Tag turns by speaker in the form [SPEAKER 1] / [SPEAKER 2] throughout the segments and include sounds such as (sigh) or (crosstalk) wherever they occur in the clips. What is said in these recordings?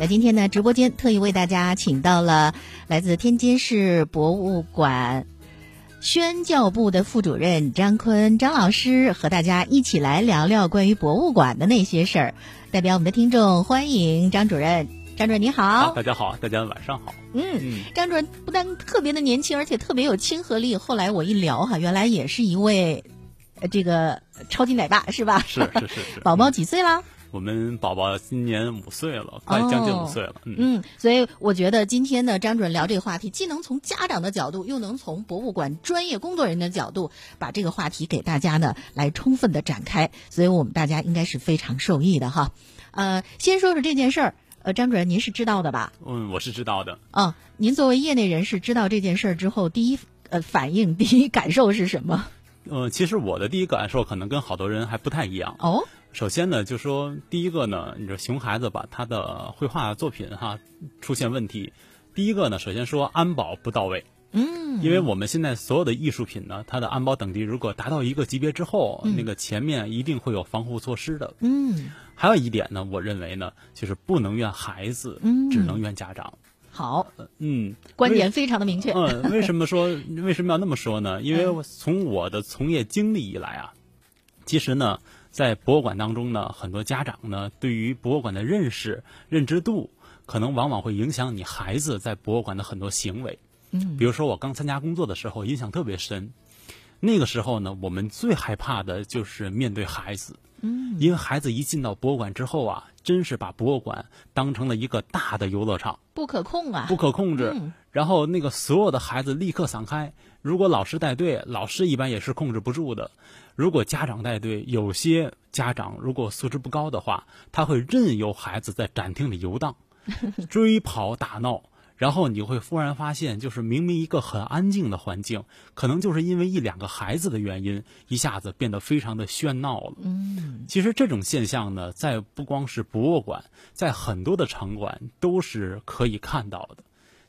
[SPEAKER 1] 那今天呢，直播间特意为大家请到了来自天津市博物馆宣教部的副主任张坤张老师，和大家一起来聊聊关于博物馆的那些事儿。代表我们的听众，欢迎张主任。张主任你好，
[SPEAKER 2] 大家好，大家晚上好。
[SPEAKER 1] 嗯，张主任不但特别的年轻，而且特别有亲和力。后来我一聊哈，原来也是一位呃这个超级奶爸是吧？
[SPEAKER 2] 是是是是。
[SPEAKER 1] 宝宝几岁了？
[SPEAKER 2] 我们宝宝今年五岁了，快将近五岁了。
[SPEAKER 1] 嗯，所以我觉得今天呢，张主任聊这个话题，既能从家长的角度，又能从博物馆专业工作人员的角度，把这个话题给大家呢来充分的展开。所以我们大家应该是非常受益的哈。呃，先说说这件事儿，呃，张主任您是知道的吧？
[SPEAKER 2] 嗯，我是知道的。
[SPEAKER 1] 嗯，您作为业内人士，知道这件事儿之后，第一呃反应、第一感受是什么？
[SPEAKER 2] 呃，其实我的第一感受可能跟好多人还不太一样。
[SPEAKER 1] 哦。
[SPEAKER 2] 首先呢，就说第一个呢，你说熊孩子把，他的绘画作品哈出现问题。第一个呢，首先说安保不到位。
[SPEAKER 1] 嗯。
[SPEAKER 2] 因为我们现在所有的艺术品呢，它的安保等级如果达到一个级别之后，那个前面一定会有防护措施的。
[SPEAKER 1] 嗯。
[SPEAKER 2] 还有一点呢，我认为呢，就是不能怨孩子，只能怨家长。
[SPEAKER 1] 好。
[SPEAKER 2] 嗯。
[SPEAKER 1] 观点非常的明确。
[SPEAKER 2] 嗯，为什么说 (laughs) 为什么要那么说呢？因为从我的从业经历以来啊，其实呢。在博物馆当中呢，很多家长呢对于博物馆的认识、认知度，可能往往会影响你孩子在博物馆的很多行为。
[SPEAKER 1] 嗯，
[SPEAKER 2] 比如说我刚参加工作的时候，印象特别深。那个时候呢，我们最害怕的就是面对孩子。
[SPEAKER 1] 嗯，
[SPEAKER 2] 因为孩子一进到博物馆之后啊，真是把博物馆当成了一个大的游乐场，
[SPEAKER 1] 不可控啊，
[SPEAKER 2] 不可控制。然后那个所有的孩子立刻散开。如果老师带队，老师一般也是控制不住的。如果家长带队，有些家长如果素质不高的话，他会任由孩子在展厅里游荡、(laughs) 追跑打闹，然后你会忽然发现，就是明明一个很安静的环境，可能就是因为一两个孩子的原因，一下子变得非常的喧闹了。
[SPEAKER 1] 嗯，
[SPEAKER 2] 其实这种现象呢，在不光是博物馆，在很多的场馆都是可以看到的。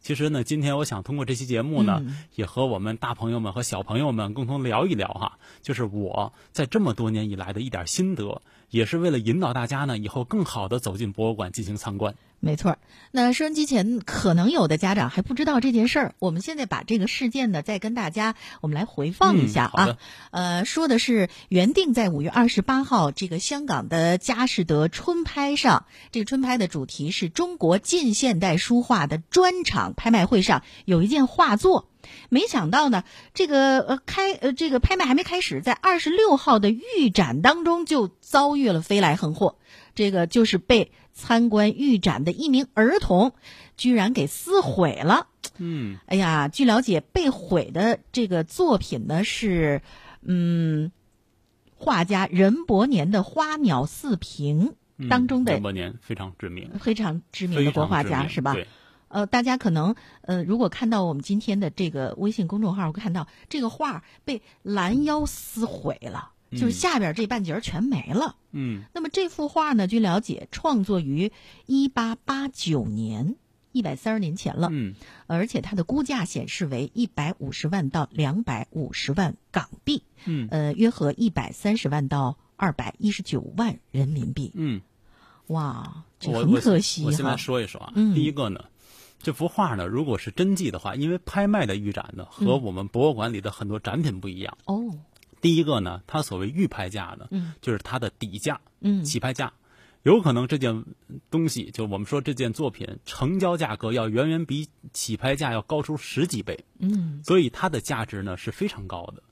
[SPEAKER 2] 其实呢，今天我想通过这期节目呢，也和我们大朋友们和小朋友们共同聊一聊哈，就是我在这么多年以来的一点心得，也是为了引导大家呢，以后更好的走进博物馆进行参观。
[SPEAKER 1] 没错，那收音机前可能有的家长还不知道这件事儿，我们现在把这个事件呢，再跟大家我们来回放一下
[SPEAKER 2] 啊。
[SPEAKER 1] 呃，说的是原定在五月二十八号这个香港的佳士得春拍上，这个春拍的主题是中国近现代书画的专场拍卖会上有一件画作，没想到呢，这个呃开呃这个拍卖还没开始，在二十六号的预展当中就遭遇了飞来横祸，这个就是被。参观预展的一名儿童，居然给撕毁了。
[SPEAKER 2] 嗯，
[SPEAKER 1] 哎呀，据了解，被毁的这个作品呢是，嗯，画家任伯年的《花鸟四屏》当中的。
[SPEAKER 2] 任伯年非常知名，
[SPEAKER 1] 非常知名的国画家是吧？呃，大家可能呃，如果看到我们今天的这个微信公众号，会看到这个画被拦腰撕毁了。就是下边这半截全没了。
[SPEAKER 2] 嗯，
[SPEAKER 1] 那么这幅画呢？据了解，创作于一八八九年，一百三十年前了。
[SPEAKER 2] 嗯，
[SPEAKER 1] 而且它的估价显示为一百五十万到两百五十万港币。
[SPEAKER 2] 嗯，
[SPEAKER 1] 呃，约合一百三十万到二百一十九万人民币。
[SPEAKER 2] 嗯，
[SPEAKER 1] 哇，这很可惜
[SPEAKER 2] 我先来说一说啊。
[SPEAKER 1] 嗯，
[SPEAKER 2] 第一个呢，这幅画呢，如果是真迹的话，因为拍卖的预展呢，和我们博物馆里的很多展品不一样。
[SPEAKER 1] 哦。
[SPEAKER 2] 第一个呢，它所谓预拍价呢，
[SPEAKER 1] 嗯，
[SPEAKER 2] 就是它的底价，
[SPEAKER 1] 嗯，
[SPEAKER 2] 起拍价，有可能这件东西，就我们说这件作品成交价格要远远比起拍价要高出十几倍，
[SPEAKER 1] 嗯，
[SPEAKER 2] 所以它的价值呢是非常高的。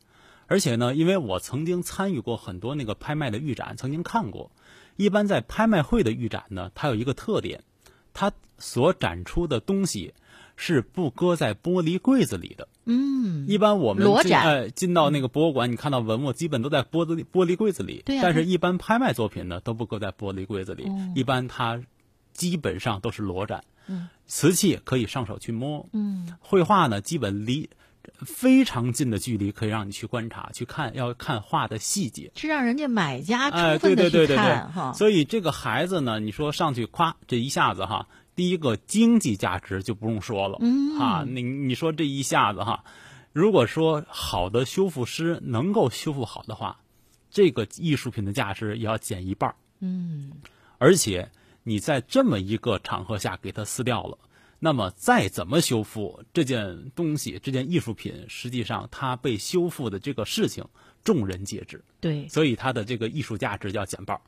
[SPEAKER 2] 而且呢，因为我曾经参与过很多那个拍卖的预展，曾经看过，一般在拍卖会的预展呢，它有一个特点，它所展出的东西。是不搁在玻璃柜子里的。
[SPEAKER 1] 嗯，
[SPEAKER 2] 一般我们
[SPEAKER 1] 裸展
[SPEAKER 2] 哎进到那个博物馆，你看到文物基本都在玻璃玻璃柜子里。
[SPEAKER 1] 对
[SPEAKER 2] 但是，一般拍卖作品呢都不搁在玻璃柜子里，一般它基本上都是裸展。
[SPEAKER 1] 嗯，
[SPEAKER 2] 瓷器可以上手去摸。
[SPEAKER 1] 嗯，
[SPEAKER 2] 绘画呢基本离非常近的距离可以让你去观察去看，要看画的细节。
[SPEAKER 1] 是让人家买家
[SPEAKER 2] 充
[SPEAKER 1] 分的
[SPEAKER 2] 去
[SPEAKER 1] 看哈。
[SPEAKER 2] 所以这个孩子呢，你说上去夸这一下子哈。第一个经济价值就不用说了，
[SPEAKER 1] 嗯，
[SPEAKER 2] 啊，你你说这一下子哈，如果说好的修复师能够修复好的话，这个艺术品的价值也要减一半
[SPEAKER 1] 嗯，
[SPEAKER 2] 而且你在这么一个场合下给它撕掉了，那么再怎么修复这件东西，这件艺术品，实际上它被修复的这个事情，众人皆知。
[SPEAKER 1] 对，
[SPEAKER 2] 所以它的这个艺术价值要减半。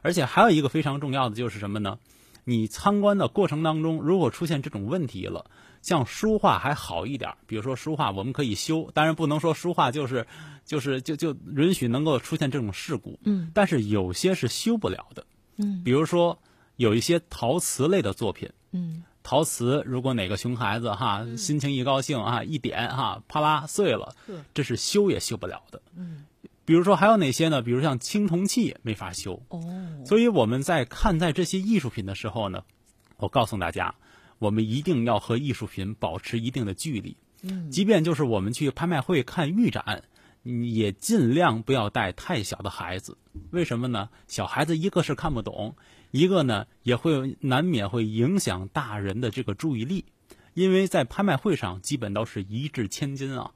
[SPEAKER 2] 而且还有一个非常重要的就是什么呢？你参观的过程当中，如果出现这种问题了，像书画还好一点，比如说书画我们可以修，当然不能说书画就是就是就就允许能够出现这种事故。
[SPEAKER 1] 嗯，
[SPEAKER 2] 但是有些是修不了的。
[SPEAKER 1] 嗯，
[SPEAKER 2] 比如说有一些陶瓷类的作品。
[SPEAKER 1] 嗯，
[SPEAKER 2] 陶瓷如果哪个熊孩子哈心情一高兴啊一点哈啪啦碎了，这是修也修不了的。
[SPEAKER 1] 嗯。
[SPEAKER 2] 比如说还有哪些呢？比如像青铜器没法修，
[SPEAKER 1] 哦，
[SPEAKER 2] 所以我们在看待这些艺术品的时候呢，我告诉大家，我们一定要和艺术品保持一定的距离。
[SPEAKER 1] 嗯，
[SPEAKER 2] 即便就是我们去拍卖会看预展，也尽量不要带太小的孩子。为什么呢？小孩子一个是看不懂，一个呢也会难免会影响大人的这个注意力，因为在拍卖会上基本都是一掷千金啊。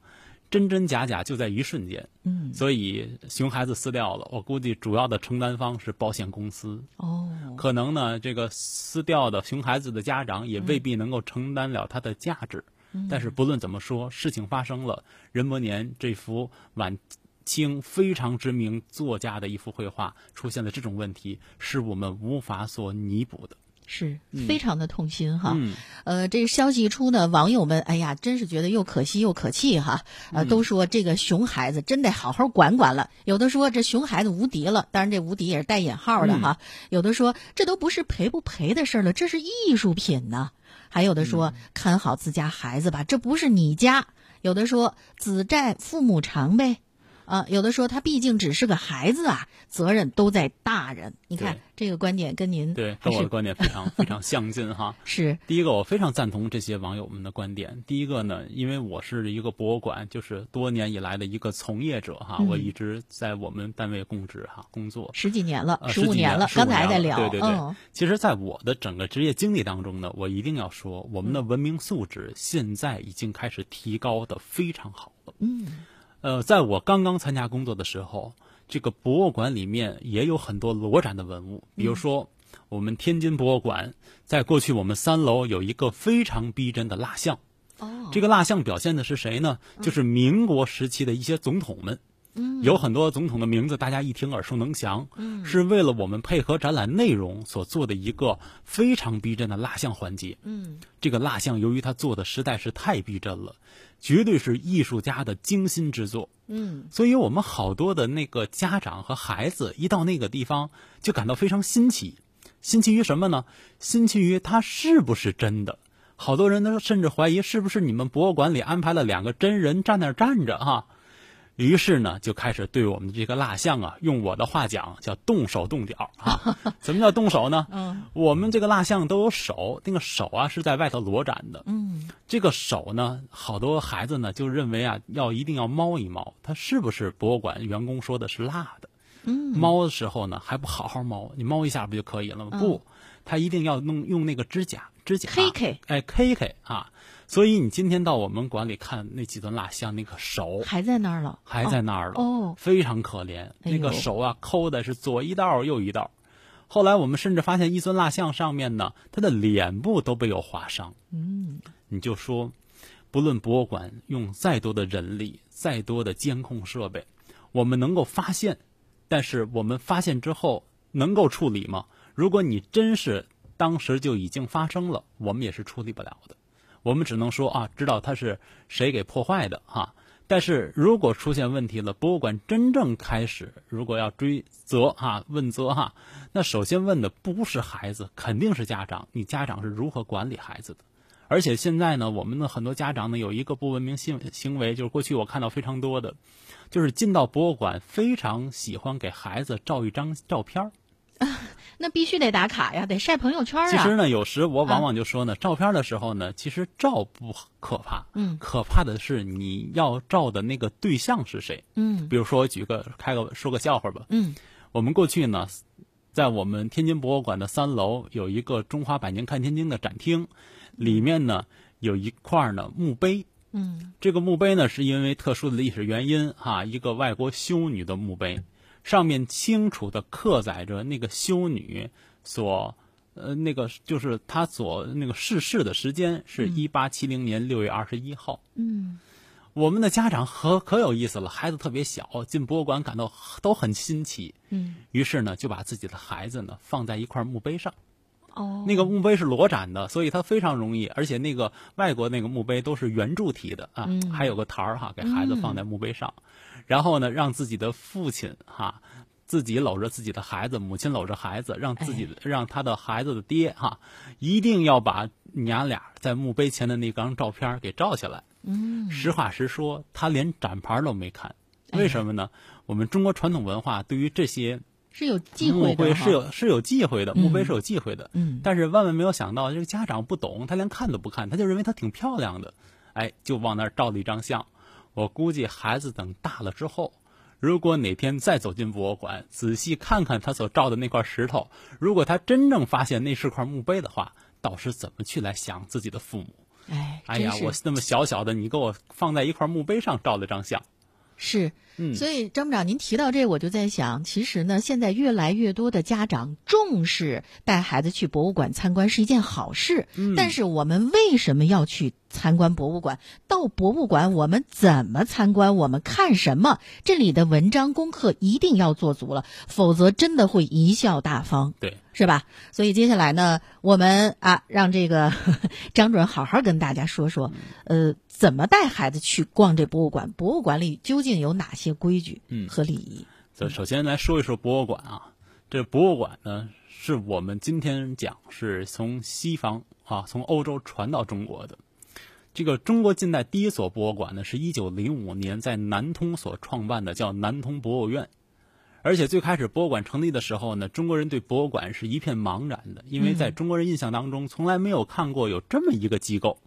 [SPEAKER 2] 真真假假就在一瞬间，
[SPEAKER 1] 嗯，
[SPEAKER 2] 所以熊孩子撕掉了，我估计主要的承担方是保险公司。
[SPEAKER 1] 哦，
[SPEAKER 2] 可能呢，这个撕掉的熊孩子的家长也未必能够承担了它的价值。
[SPEAKER 1] 嗯，
[SPEAKER 2] 但是不论怎么说，事情发生了，任伯年这幅晚清非常知名作家的一幅绘画出现了这种问题，是我们无法所弥补的。
[SPEAKER 1] 是非常的痛心哈，
[SPEAKER 2] 嗯，
[SPEAKER 1] 呃，这个消息一出呢，网友们哎呀，真是觉得又可惜又可气哈，呃，都说这个熊孩子真得好好管管了。有的说这熊孩子无敌了，当然这无敌也是带引号的哈。有的说这都不是赔不赔的事了，这是艺术品呢。还有的说看好自家孩子吧，这不是你家。有的说子债父母偿呗。啊，有的说他毕竟只是个孩子啊，责任都在大人。你看这个观点跟您
[SPEAKER 2] 对跟我的观点非常非常相近哈。(laughs)
[SPEAKER 1] 是
[SPEAKER 2] 第一个，我非常赞同这些网友们的观点。第一个呢，因为我是一个博物馆，就是多年以来的一个从业者哈，我一直在我们单位供职哈工作
[SPEAKER 1] 十几年了，
[SPEAKER 2] 十五
[SPEAKER 1] 年了，刚才还在聊。
[SPEAKER 2] 对对对，其实，在我的整个职业经历当中呢，我一定要说，我们的文明素质现在已经开始提高的非常好了。
[SPEAKER 1] 嗯。
[SPEAKER 2] 呃，在我刚刚参加工作的时候，这个博物馆里面也有很多裸展的文物。比如说，我们天津博物馆在过去我们三楼有一个非常逼真的蜡像。
[SPEAKER 1] 哦，
[SPEAKER 2] 这个蜡像表现的是谁呢？就是民国时期的一些总统们。
[SPEAKER 1] 嗯，
[SPEAKER 2] 有很多总统的名字，大家一听耳熟能详。嗯，是为了我们配合展览内容所做的一个非常逼真的蜡像环节。
[SPEAKER 1] 嗯，
[SPEAKER 2] 这个蜡像由于它做的实在是太逼真了。绝对是艺术家的精心之作，
[SPEAKER 1] 嗯，
[SPEAKER 2] 所以我们好多的那个家长和孩子一到那个地方就感到非常新奇，新奇于什么呢？新奇于它是不是真的？好多人都甚至怀疑是不是你们博物馆里安排了两个真人站那儿站着哈。于是呢，就开始对我们这个蜡像啊，用我的话讲叫动手动脚啊。(laughs) 什么叫动手呢？
[SPEAKER 1] 嗯，
[SPEAKER 2] 我们这个蜡像都有手，那个手啊是在外头裸展的。
[SPEAKER 1] 嗯，
[SPEAKER 2] 这个手呢，好多孩子呢就认为啊，要一定要猫一猫，它是不是博物馆员工说的是蜡的？
[SPEAKER 1] 嗯，
[SPEAKER 2] 猫的时候呢还不好好猫，你猫一下不就可以了吗？不，他一定要弄用那个指甲，指甲
[SPEAKER 1] ，K K，
[SPEAKER 2] 哎，K K 啊。所以你今天到我们馆里看那几尊蜡像，那个手
[SPEAKER 1] 还在那儿了，
[SPEAKER 2] 还在那儿了，
[SPEAKER 1] 哦，
[SPEAKER 2] 非常可怜。那个手啊，抠的是左一道右一道。后来我们甚至发现一尊蜡像上面呢，他的脸部都被有划伤。
[SPEAKER 1] 嗯，
[SPEAKER 2] 你就说，不论博物馆用再多的人力、再多的监控设备，我们能够发现，但是我们发现之后能够处理吗？如果你真是当时就已经发生了，我们也是处理不了的。我们只能说啊，知道他是谁给破坏的哈。但是如果出现问题了，博物馆真正开始，如果要追责哈、问责哈，那首先问的不是孩子，肯定是家长。你家长是如何管理孩子的？而且现在呢，我们的很多家长呢有一个不文明行行为，就是过去我看到非常多的，就是进到博物馆非常喜欢给孩子照一张照片儿。(laughs)
[SPEAKER 1] 那必须得打卡呀，得晒朋友圈啊。
[SPEAKER 2] 其实呢，有时我往往就说呢，照片的时候呢，其实照不可怕，
[SPEAKER 1] 嗯，
[SPEAKER 2] 可怕的是你要照的那个对象是谁，
[SPEAKER 1] 嗯，
[SPEAKER 2] 比如说我举个开个说个笑话吧，
[SPEAKER 1] 嗯，
[SPEAKER 2] 我们过去呢，在我们天津博物馆的三楼有一个“中华百年看天津”的展厅，里面呢有一块呢墓碑，
[SPEAKER 1] 嗯，
[SPEAKER 2] 这个墓碑呢是因为特殊的历史原因哈，一个外国修女的墓碑。上面清楚的刻载着那个修女所呃，那个就是她所那个逝世的时间是一八七零年六月二十一号。
[SPEAKER 1] 嗯，
[SPEAKER 2] 我们的家长可可有意思了，孩子特别小，进博物馆感到都很新奇。
[SPEAKER 1] 嗯，
[SPEAKER 2] 于是呢，就把自己的孩子呢放在一块墓碑上。
[SPEAKER 1] 哦，
[SPEAKER 2] 那个墓碑是裸展的，所以它非常容易，而且那个外国那个墓碑都是圆柱体的啊，
[SPEAKER 1] 嗯
[SPEAKER 2] 还有个台儿哈，给孩子放在墓碑上，然后呢，让自己的父亲哈。自己搂着自己的孩子，母亲搂着孩子，让自己的、让他的孩子的爹哈，一定要把娘俩在墓碑前的那张照片给照下来。
[SPEAKER 1] 嗯，
[SPEAKER 2] 实话实说，他连展牌都没看，为什么呢？我们中国传统文化对于这些
[SPEAKER 1] 是有忌讳的墓
[SPEAKER 2] 碑是有是有忌讳的，
[SPEAKER 1] 嗯
[SPEAKER 2] 墓碑是有忌讳的。
[SPEAKER 1] 嗯
[SPEAKER 2] 但是万万没有想到，这个家长不懂，他连看都不看，他就认为他挺漂亮的，哎，就往那儿照了一张相。我估计孩子等大了之后，如果哪天再走进博物馆，仔细看看他所照的那块石头，如果他真正发现那是块墓碑的话，倒是怎么去来想自己的父母？
[SPEAKER 1] 哎，
[SPEAKER 2] 哎呀，我那么小小的，你给我放在一块墓碑上照了张相，
[SPEAKER 1] 是，
[SPEAKER 2] 嗯
[SPEAKER 1] 所以张部长，您提到这，我就在想，其实呢，现在越来越多的家长重视带孩子去博物馆参观是一件好事。
[SPEAKER 2] 嗯
[SPEAKER 1] 但是我们为什么要去参观博物馆？到博物馆我们怎么参观？我们看什么？这里的文章功课一定要做足了，否则真的会贻笑大方。
[SPEAKER 2] 对，
[SPEAKER 1] 是吧？所以接下来呢，我们啊，让这个 (laughs) 张主任好好跟大家说说，呃，怎么带孩子去逛这博物馆？博物馆里究竟有哪些规矩
[SPEAKER 2] 嗯
[SPEAKER 1] 和礼仪？
[SPEAKER 2] 这首先来说一说博物馆啊，这博物馆呢，是我们今天讲是从西方啊，从欧洲传到中国的。这个中国近代第一所博物馆呢，是一九零五年在南通所创办的，叫南通博物院。而且最开始博物馆成立的时候呢，中国人对博物馆是一片茫然的，因为在中国人印象当中，从来没有看过有这么一个机构。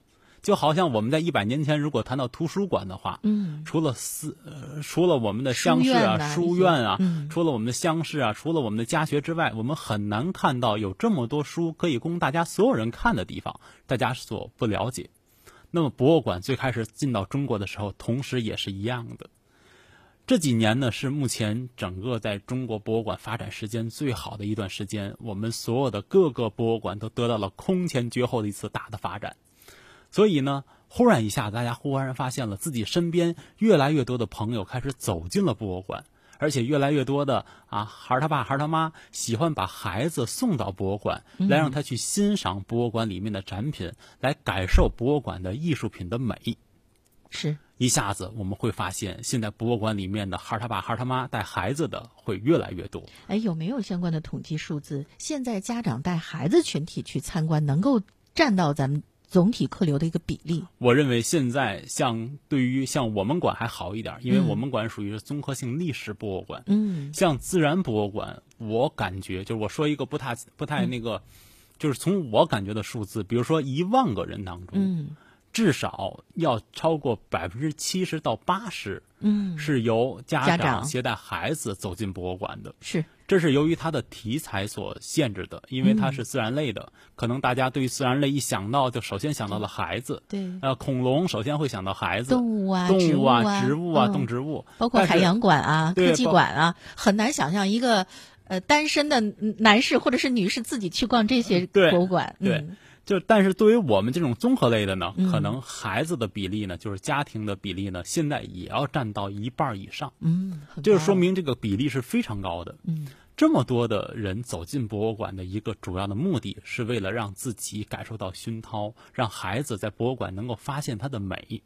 [SPEAKER 2] 就好像我们在一百年前，如果谈到图书馆的话，
[SPEAKER 1] 嗯，
[SPEAKER 2] 除了私呃，除了我们的乡试啊、书院啊，
[SPEAKER 1] 嗯
[SPEAKER 2] 除了我们的乡试啊，除了我们的家学之外，我们很难看到有这么多书可以供大家所有人看的地方，大家所不了解。那么博物馆最开始进到中国的时候，同时也是一样的。这几年呢，是目前整个在中国博物馆发展时间最好的一段时间。我们所有的各个博物馆都得到了空前绝后的一次大的发展。所以呢，忽然一下，大家忽然发现了自己身边越来越多的朋友开始走进了博物馆，而且越来越多的啊，孩儿他爸、孩儿他妈喜欢把孩子送到博物馆，来让他去欣赏博物馆里面的展品，来感受博物馆的艺术品的美。
[SPEAKER 1] 是
[SPEAKER 2] 一下子我们会发现，现在博物馆里面的孩儿他爸、孩儿他妈带孩子的会越来越多。
[SPEAKER 1] 哎，有没有相关的统计数字？现在家长带孩子群体去参观，能够占到咱们总体客流的一个比例？
[SPEAKER 2] 我认为现在像对于像我们馆还好一点，因为
[SPEAKER 1] 嗯
[SPEAKER 2] 我们馆属于是综合性历史博物馆。
[SPEAKER 1] 嗯
[SPEAKER 2] 像自然博物馆，我感觉就是我说一个不太不太那个，就是从我感觉的数字，比如说一万个人当中，
[SPEAKER 1] 嗯
[SPEAKER 2] 至少要超过百分之七十到八十
[SPEAKER 1] 嗯，
[SPEAKER 2] 是由家
[SPEAKER 1] 长
[SPEAKER 2] 携带孩子走进博物馆的。
[SPEAKER 1] 是
[SPEAKER 2] 这是由于它的题材所限制的，因为它是自然类的，可能大家对于自然类一想到，就首先想到了孩子。
[SPEAKER 1] 对
[SPEAKER 2] 呃，恐龙首先会想到孩子，
[SPEAKER 1] 动物啊、
[SPEAKER 2] 动物
[SPEAKER 1] 啊、
[SPEAKER 2] 啊、植物啊、
[SPEAKER 1] 嗯
[SPEAKER 2] 动植物，
[SPEAKER 1] 包括海洋馆啊、科技馆啊，很难想象一个呃单身的男士或者是女士自己去逛这些博物馆。
[SPEAKER 2] 对
[SPEAKER 1] 嗯
[SPEAKER 2] 就但是对于我们这种综合类的呢，
[SPEAKER 1] 嗯
[SPEAKER 2] 可能孩子的比例呢，就是家庭的比例呢，现在也要占到一半以上，
[SPEAKER 1] 嗯，很
[SPEAKER 2] 就是说明这个比例是非常高的。
[SPEAKER 1] 嗯
[SPEAKER 2] 这么多的人走进博物馆的一个主要的目的是为了让自己感受到熏陶，让孩子在博物馆能够发现它的美。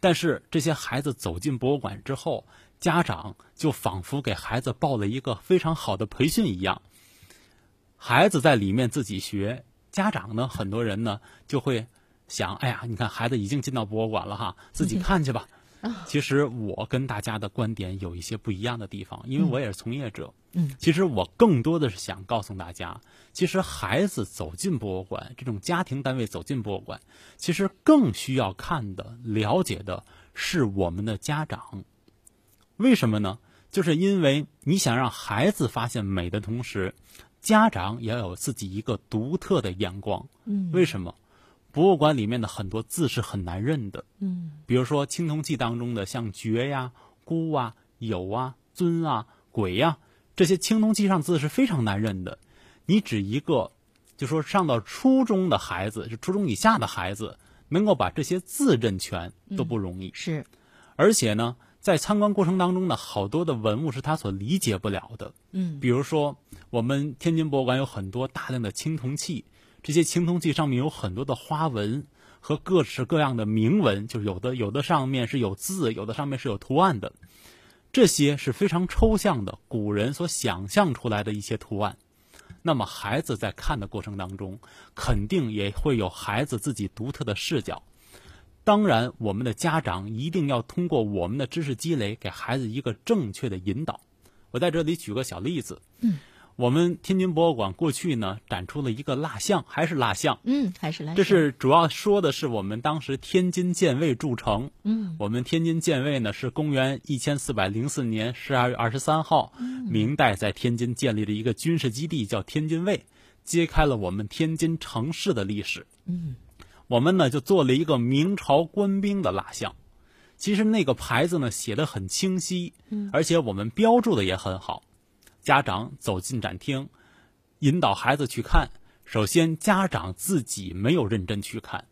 [SPEAKER 2] 但是这些孩子走进博物馆之后，家长就仿佛给孩子报了一个非常好的培训一样，孩子在里面自己学，家长呢，很多人呢就会想，哎呀，你看孩子已经进到博物馆了哈，(laughs) 自己看去吧。其实我跟大家的观点有一些不一样的地方，因为我也是从业者。
[SPEAKER 1] 嗯，
[SPEAKER 2] 其实我更多的是想告诉大家，其实孩子走进博物馆，这种家庭单位走进博物馆，其实更需要看的、了解的是我们的家长。为什么呢？就是因为你想让孩子发现美的同时，家长也要有自己一个独特的眼光。
[SPEAKER 1] 嗯
[SPEAKER 2] 为什么？博物馆里面的很多字是很难认的，
[SPEAKER 1] 嗯
[SPEAKER 2] 比如说青铜器当中的像爵呀、孤啊、有啊、尊啊、鬼呀、这些青铜器上字是非常难认的。你指一个，就就说上到初中的孩子，就初中以下的孩子，能够把这些字认全都不容易。
[SPEAKER 1] 是，
[SPEAKER 2] 而且呢，在参观过程当中呢，好多的文物是他所理解不了的。
[SPEAKER 1] 嗯，
[SPEAKER 2] 比如说，我们天津博物馆有很多大量的青铜器，这些青铜器上面有很多的花纹和各式各样的铭文，就是有的有的上面是有字，有的上面是有图案的。这些是非常抽象的，古人所想象出来的一些图案。那么孩子在看的过程当中，肯定也会有孩子自己独特的视角。当然，我们的家长一定要通过我们的知识积累，给孩子一个正确的引导。我在这里举个小例子。
[SPEAKER 1] 嗯。
[SPEAKER 2] 我们天津博物馆过去呢展出了一个蜡像，还是蜡像，
[SPEAKER 1] 嗯，还是蜡像。
[SPEAKER 2] 这是主要说的是我们当时天津建卫筑城。
[SPEAKER 1] 嗯，
[SPEAKER 2] 我们天津建卫呢是公元一千四百零四年十二月二十三号，明代在天津建立了一个军事基地，叫天津卫，揭开了我们天津城市的历史。
[SPEAKER 1] 嗯，
[SPEAKER 2] 我们呢就做了一个明朝官兵的蜡像，其实那个牌子呢写的很清晰，而且我们标注的也很好。家长走进展厅，引导孩子去看。首先，家长自己没有认真去看，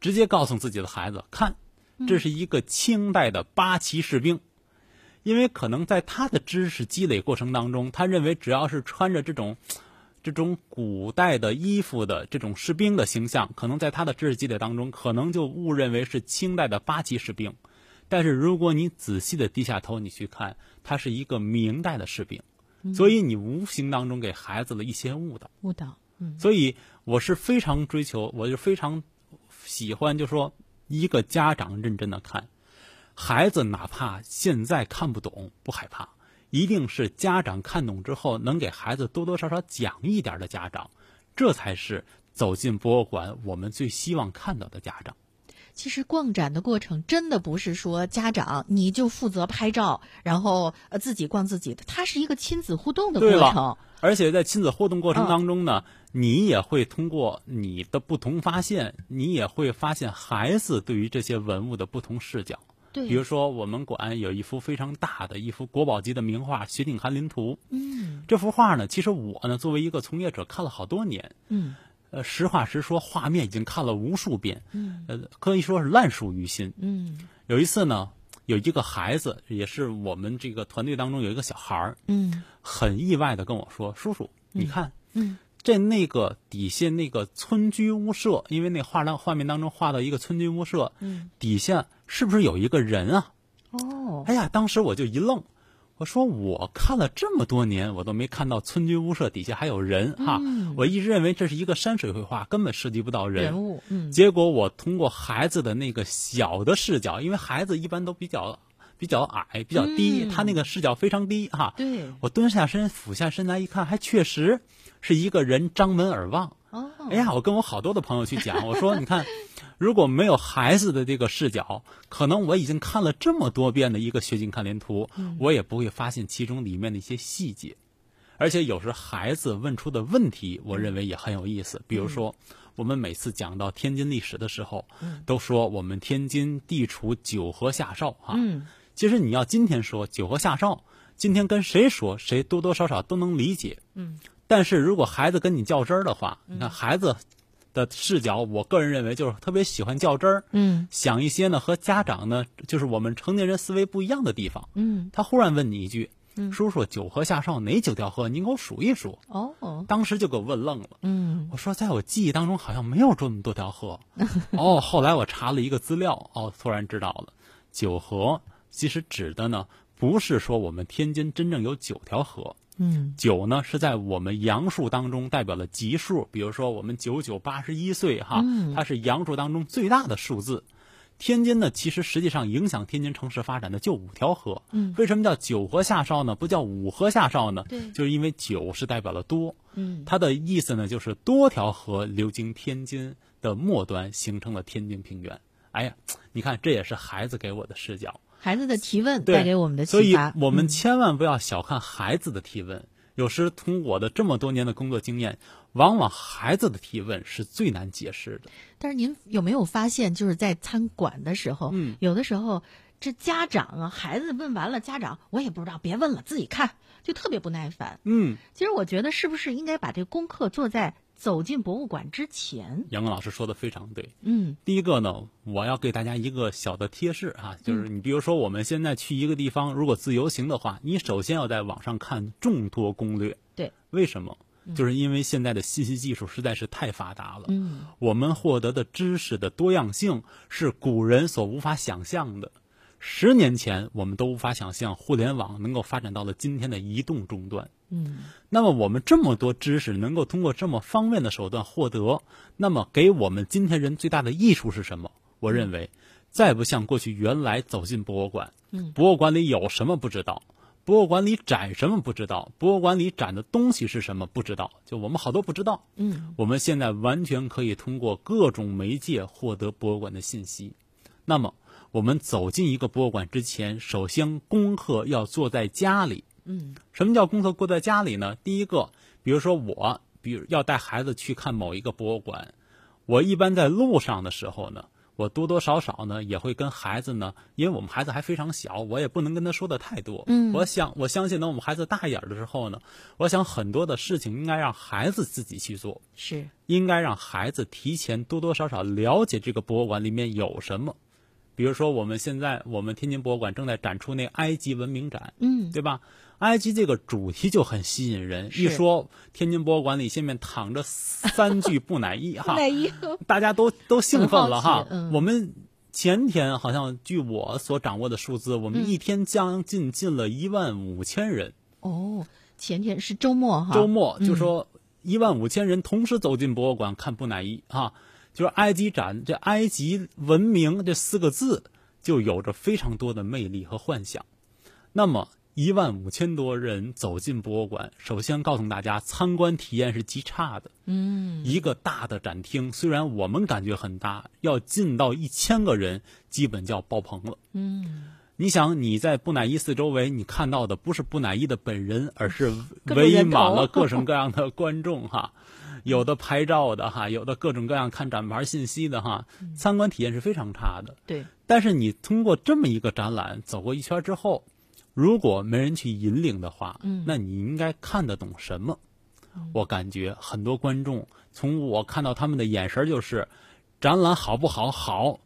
[SPEAKER 2] 直接告诉自己的孩子：“看，这是一个清代的八旗士兵。”因为可能在他的知识积累过程当中，他认为只要是穿着这种这种古代的衣服的这种士兵的形象，可能在他的知识积累当中，可能就误认为是清代的八旗士兵。但是如果你仔细的低下头，你去看，他是一个明代的士兵。所以你无形当中给孩子了一些误导，
[SPEAKER 1] 误导。嗯，
[SPEAKER 2] 所以我是非常追求，我就非常喜欢，就说一个家长认真的看，孩子哪怕现在看不懂不害怕，一定是家长看懂之后能给孩子多多少少讲一点的家长，这才是走进博物馆我们最希望看到的家长。
[SPEAKER 1] 其实逛展的过程真的不是说家长你就负责拍照，然后呃自己逛自己的，它是一个亲子互动的过程。
[SPEAKER 2] 而且在亲子互动过程当中呢，你也会通过你的不同发现，你也会发现孩子对于这些文物的不同视角。
[SPEAKER 1] 对，
[SPEAKER 2] 比如说我们馆有一幅非常大的一幅国宝级的名画《雪景寒林图》。
[SPEAKER 1] 嗯，
[SPEAKER 2] 这幅画呢，其实我呢作为一个从业者看了好多年。
[SPEAKER 1] 嗯。
[SPEAKER 2] 呃，实话实说，画面已经看了无数遍，
[SPEAKER 1] 嗯，
[SPEAKER 2] 呃，可以说是烂熟于心。
[SPEAKER 1] 嗯，
[SPEAKER 2] 有一次呢，有一个孩子，也是我们这个团队当中有一个小孩儿，
[SPEAKER 1] 嗯，
[SPEAKER 2] 很意外的跟我说：“叔叔，你看，
[SPEAKER 1] 嗯，
[SPEAKER 2] 这那个底下那个村居屋舍，因为那画当画面当中画到一个村居屋舍，
[SPEAKER 1] 嗯，
[SPEAKER 2] 底下是不是有一个人啊？
[SPEAKER 1] 哦，
[SPEAKER 2] 哎呀，当时我就一愣。”我说我看了这么多年，我都没看到村居屋舍底下还有人哈。我一直认为这是一个山水绘画，根本涉及不到人
[SPEAKER 1] 人物。嗯，
[SPEAKER 2] 结果我通过孩子的那个小的视角，因为孩子一般都比较比较矮、比较低，他那个视角非常低哈。
[SPEAKER 1] 对，
[SPEAKER 2] 我蹲下身、俯下身来一看，还确实是一个人张门而望。
[SPEAKER 1] 哦，
[SPEAKER 2] 哎呀，我跟我好多的朋友去讲，(laughs) 我说你看。如果没有孩子的这个视角，可能我已经看了这么多遍的一个《雪景看联图》，我也不会发现其中里面的一些细节。而且有时孩子问出的问题，我认为也很有意思。比如说，我们每次讲到天津历史的时候，都说我们天津地处九河下哨哈。
[SPEAKER 1] 嗯，
[SPEAKER 2] 其实你要今天说九河下哨，今天跟谁说，谁多多少少都能理解。
[SPEAKER 1] 嗯，
[SPEAKER 2] 但是如果孩子跟你较真儿的话，你看孩子。的视角，我个人认为就是特别喜欢较真儿，
[SPEAKER 1] 嗯，
[SPEAKER 2] 想一些呢和家长呢，就是我们成年人思维不一样的地方，
[SPEAKER 1] 嗯，
[SPEAKER 2] 他忽然问你一句，
[SPEAKER 1] 嗯，
[SPEAKER 2] 叔叔，九河下哨哪九条河？您给我数一数。
[SPEAKER 1] 哦，
[SPEAKER 2] 当时就给我问愣了，
[SPEAKER 1] 嗯，
[SPEAKER 2] 我说在我记忆当中好像没有这么多条河，(laughs) 哦，后来我查了一个资料，哦，突然知道了，九河其实指的呢不是说我们天津真正有九条河。
[SPEAKER 1] 嗯，
[SPEAKER 2] 九呢是在我们阳数当中代表了吉数，比如说我们九九八十一岁哈，它是阳数当中最大的数字。天津呢，其实实际上影响天津城市发展的就五条河。
[SPEAKER 1] 嗯，
[SPEAKER 2] 为什么叫九河下梢呢？不叫五河下梢呢？
[SPEAKER 1] 对，
[SPEAKER 2] 就是因为九是代表了多。
[SPEAKER 1] 嗯，
[SPEAKER 2] 它的意思呢，就是多条河流经天津的末端，形成了天津平原。哎呀，你看，这也是孩子给我的视角。
[SPEAKER 1] 孩子的提问带给我们的启
[SPEAKER 2] 发，所以我们千万不要小看孩子的提问。有时从我的这么多年的工作经验，往往孩子的提问是最难解释的。
[SPEAKER 1] 但是您有没有发现，就是在餐馆的时候，
[SPEAKER 2] 嗯，
[SPEAKER 1] 有的时候这家长啊，孩子问完了，家长我也不知道，别问了，自己看，就特别不耐烦。
[SPEAKER 2] 嗯，
[SPEAKER 1] 其实我觉得是不是应该把这个功课做在。走进博物馆之前，
[SPEAKER 2] 杨光老师说的非常对。
[SPEAKER 1] 嗯
[SPEAKER 2] 第一个呢，我要给大家一个小的贴士啊，就是你比如说我们现在去一个地方，如果自由行的话，你首先要在网上看众多攻略。
[SPEAKER 1] 对，
[SPEAKER 2] 为什么？就是因为现在的信息技术实在是太发达了，
[SPEAKER 1] 嗯
[SPEAKER 2] 我们获得的知识的多样性是古人所无法想象的。十年前，我们都无法想象互联网能够发展到了今天的移动终端。
[SPEAKER 1] 嗯
[SPEAKER 2] 那么我们这么多知识能够通过这么方便的手段获得，那么给我们今天人最大的益处是什么？我认为，再不像过去原来走进博物馆，
[SPEAKER 1] 嗯
[SPEAKER 2] 博物馆里有什么不知道，博物馆里展什么不知道，博物馆里展的东西是什么不知道，就我们好多不知道。
[SPEAKER 1] 嗯
[SPEAKER 2] 我们现在完全可以通过各种媒介获得博物馆的信息。那么，我们走进一个博物馆之前，首先功课要做在家里。
[SPEAKER 1] 嗯
[SPEAKER 2] 什么叫功课过在家里呢？第一个，比如说我，比如要带孩子去看某一个博物馆，我一般在路上的时候呢，我多多少少呢也会跟孩子呢，因为我们孩子还非常小，我也不能跟他说的太多。
[SPEAKER 1] 嗯
[SPEAKER 2] 我想我相信等我们孩子大一点的时候呢，我想很多的事情应该让孩子自己去做。
[SPEAKER 1] 是
[SPEAKER 2] 应该让孩子提前多多少少了解这个博物馆里面有什么。比如说，我们现在我们天津博物馆正在展出那埃及文明展，
[SPEAKER 1] 嗯
[SPEAKER 2] 对吧？埃及这个主题就很吸引人。一说天津博物馆里下面躺着三具布乃伊哈，大家都都兴奋了哈我们前天好像据我所掌握的数字，我
[SPEAKER 1] 嗯
[SPEAKER 2] 们一天将近进了一万五千人。
[SPEAKER 1] 哦，前天是周末哈，
[SPEAKER 2] 周末
[SPEAKER 1] 嗯
[SPEAKER 2] 就说一万五千人同时走进博物馆看布乃伊哈，就是埃及展，这埃及文明这四个字就有着非常多的魅力和幻想。那么一万五千多人走进博物馆，首先告诉大家，参观体验是极差的。
[SPEAKER 1] 嗯。
[SPEAKER 2] 一个大的展厅，虽然我们感觉很大，要进到一千个人，基本就要爆棚了。
[SPEAKER 1] 嗯。
[SPEAKER 2] 你想你在布乃伊四周围，你看到的不是布乃伊的本人，而是围满了各种各样的观众哈，(laughs) 有的拍照的哈，有的各种各样看展牌信息的哈，参观体验是非常差的。
[SPEAKER 1] 对，
[SPEAKER 2] 但是你通过这么一个展览走过一圈之后，如果没人去引领的话，
[SPEAKER 1] 嗯
[SPEAKER 2] 那你应该看得懂什么？我感觉很多观众从我看到他们的眼神儿就是，展览好不好？好，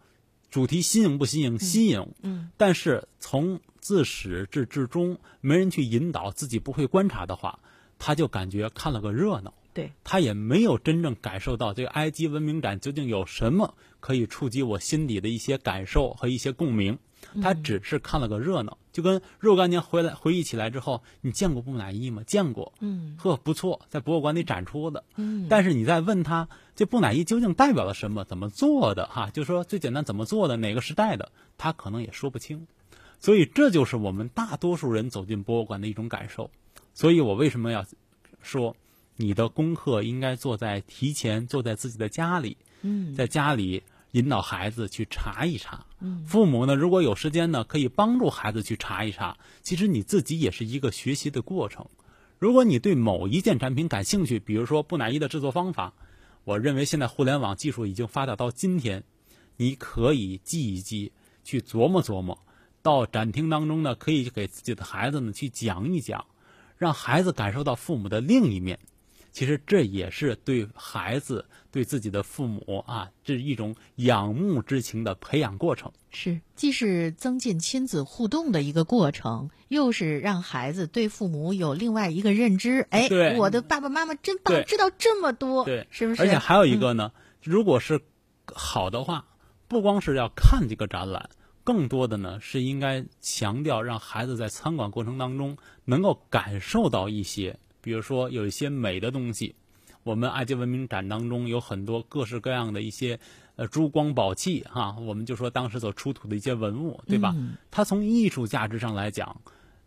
[SPEAKER 2] 主题新颖不新颖？新颖。
[SPEAKER 1] 嗯
[SPEAKER 2] 但是从自始至至终，没人去引导，自己不会观察的话，他就感觉看了个热闹。
[SPEAKER 1] 对，
[SPEAKER 2] 他也没有真正感受到这个埃及文明展究竟有什么可以触及我心底的一些感受和一些共鸣。他只是看了个热闹，就跟若干年回来回忆起来之后，你见过布乃伊吗？见过，
[SPEAKER 1] 嗯
[SPEAKER 2] 呵，不错，在博物馆里展出的。
[SPEAKER 1] 嗯
[SPEAKER 2] 但是你再问他，这布乃伊究竟代表了什么？怎么做的？哈，就说最简单怎么做的，哪个时代的，他可能也说不清。所以这就是我们大多数人走进博物馆的一种感受。所以我为什么要说，你的功课应该做在提前，做在自己的家里，
[SPEAKER 1] 嗯
[SPEAKER 2] 在家里引导孩子去查一查。
[SPEAKER 1] 嗯
[SPEAKER 2] 父母呢，如果有时间呢，可以帮助孩子去查一查。其实你自己也是一个学习的过程。如果你对某一件产品感兴趣，比如说布乃伊的制作方法，我认为现在互联网技术已经发达到今天，你可以记一记，去琢磨琢磨。到展厅当中呢，可以给自己的孩子呢去讲一讲，让孩子感受到父母的另一面。其实这也是对孩子、对自己的父母啊，这是一种仰慕之情的培养过程。
[SPEAKER 1] 是，既是增进亲子互动的一个过程，又是让孩子对父母有另外一个认知。哎，我的爸爸妈妈真棒，知道这么多，
[SPEAKER 2] 对，
[SPEAKER 1] 是不是？
[SPEAKER 2] 而且还有一个呢，如果是好的话，不光是要看这个展览，更多的呢是应该强调让孩子在参观过程当中能够感受到一些，比如说有一些美的东西。我们埃及文明展当中有很多各式各样的一些呃珠光宝气哈，我们就说当时所出土的一些文物，对吧？
[SPEAKER 1] 嗯
[SPEAKER 2] 它从艺术价值上来讲，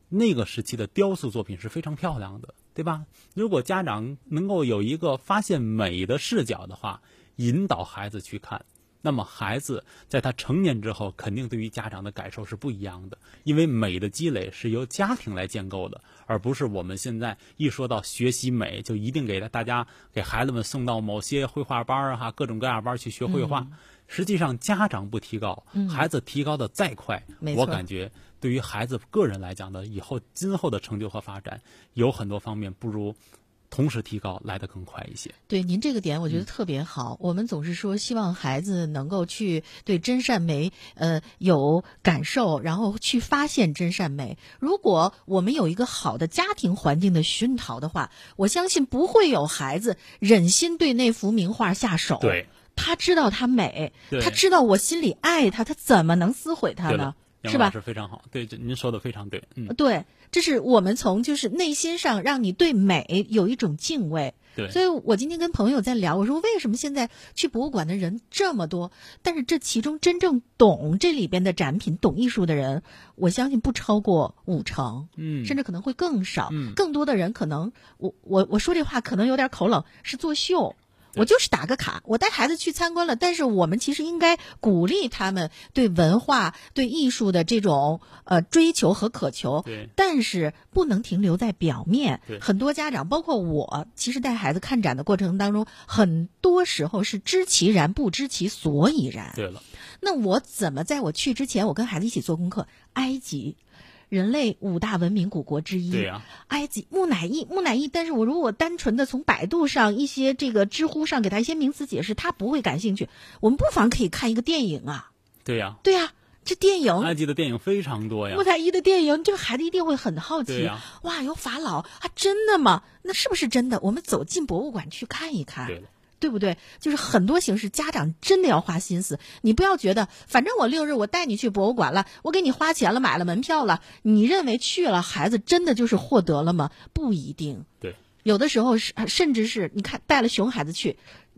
[SPEAKER 2] 那个时期的雕塑作品是非常漂亮的，对吧？如果家长能够有一个发现美的视角的话，引导孩子去看，那么孩子在他成年之后，肯定对于家长的感受是不一样的，因为美的积累是由家庭来建构的，而不是我们现在一说到学习美，就一定给大家给孩子们送到某些绘画班儿哈，各种各样班儿去学绘画。实际上，家长不提高，孩子提高的再快，我感觉对于孩子个人来讲的，以后今后的成就和发展，有很多方面不如同时提高来得更快一些。
[SPEAKER 1] 对您这个点，我觉得
[SPEAKER 2] 嗯
[SPEAKER 1] 特别好。我们总是说希望孩子能够去对真善美呃有感受，然后去发现真善美。如果我们有一个好的家庭环境的熏陶的话，我相信不会有孩子忍心对那幅名画下手。
[SPEAKER 2] 对，
[SPEAKER 1] 他知道它美，他知道我心里爱他，他怎么能撕毁它呢是吧？
[SPEAKER 2] 非常好，对，这您说的非常对，嗯，
[SPEAKER 1] 对，这是我们从就是内心上让你对美有一种敬畏。
[SPEAKER 2] 对，
[SPEAKER 1] 所以我今天跟朋友在聊，我说为什么现在去博物馆的人这么多，但是这其中真正懂这里边的展品、懂艺术的人，我相信不超过五成，
[SPEAKER 2] 嗯，
[SPEAKER 1] 甚至可能会更少。
[SPEAKER 2] 嗯
[SPEAKER 1] 更多的人可能，我我我说这话可能有点口冷，是作秀。
[SPEAKER 2] 对
[SPEAKER 1] 我就是打个卡，我带孩子去参观了，但是我们其实应该鼓励他们对文化、对艺术的这种呃追求和渴求。
[SPEAKER 2] 对，
[SPEAKER 1] 但是不能停留在表面
[SPEAKER 2] 对。
[SPEAKER 1] 很多家长，包括我，其实带孩子看展的过程当中，很多时候是知其然不知其所以然。
[SPEAKER 2] 对了，
[SPEAKER 1] 那我怎么在我去之前，我跟孩子一起做功课？埃及，人类五大文明古国之一。
[SPEAKER 2] 对呀、
[SPEAKER 1] 埃及木乃伊，木乃伊。但是我如果单纯的从百度上一些这个知乎上给他一些名词解释，他不会感兴趣。我们不妨可以看一个电影啊，
[SPEAKER 2] 对呀、
[SPEAKER 1] 对呀、这电影
[SPEAKER 2] 埃及的电影非常多呀
[SPEAKER 1] 木，乃伊的电影，这个孩子一定会很好奇。哇，有法老啊，真的吗？那是不是真的？我们走进博物馆去看一看，
[SPEAKER 2] 对了，
[SPEAKER 1] 对不对？就是很多形式，家长真的要花心思。你不要觉得，反正我六日我带你去博物馆了，我给你花钱了，买了门票了，你认为去了，孩子真的就是获得了吗？不一定。
[SPEAKER 2] 对，
[SPEAKER 1] 有的时候是，甚至是你看带了熊孩子去，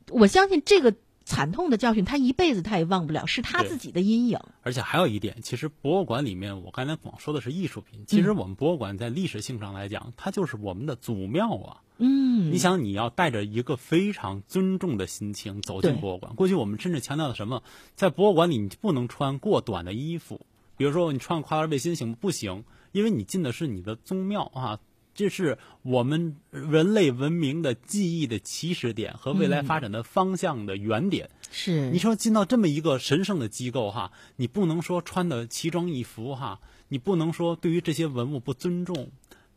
[SPEAKER 1] 我相信这个惨痛的教训，他一辈子他也忘不了，是他自己的阴影。
[SPEAKER 2] 而且还有一点，其实博物馆里面，我刚才光说的是艺术品，其实我们博物馆在历史性上来讲，它就是我们的祖庙啊。
[SPEAKER 1] 嗯，
[SPEAKER 2] 你想，你要带着一个非常尊重的心情走进博物馆。过去我们甚至强调的什么，在博物馆里你不能穿过短的衣服，比如说你穿跨栏背心行吗？不行，因为你进的是你的宗庙啊，这是我们人类文明的记忆的起始点和未来发展的方向的原点。
[SPEAKER 1] 是
[SPEAKER 2] 你说进到这么一个神圣的机构哈，你不能说穿的奇装异服哈，你不能说对于这些文物不尊重，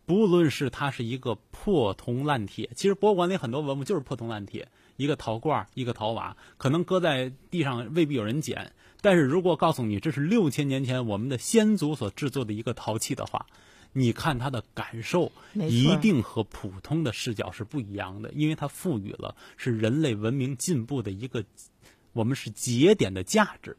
[SPEAKER 2] 不论是它是一个破铜烂铁，其实博物馆里很多文物就是破铜烂铁，一个陶罐，一个陶瓦，可能搁在地上未必有人捡，但是如果告诉你这是六千年前我们的先祖所制作的一个陶器的话，你看他的感受一定和普通的视角是不一样的，因为它赋予了是人类文明进步的一个，我们是节点的价值。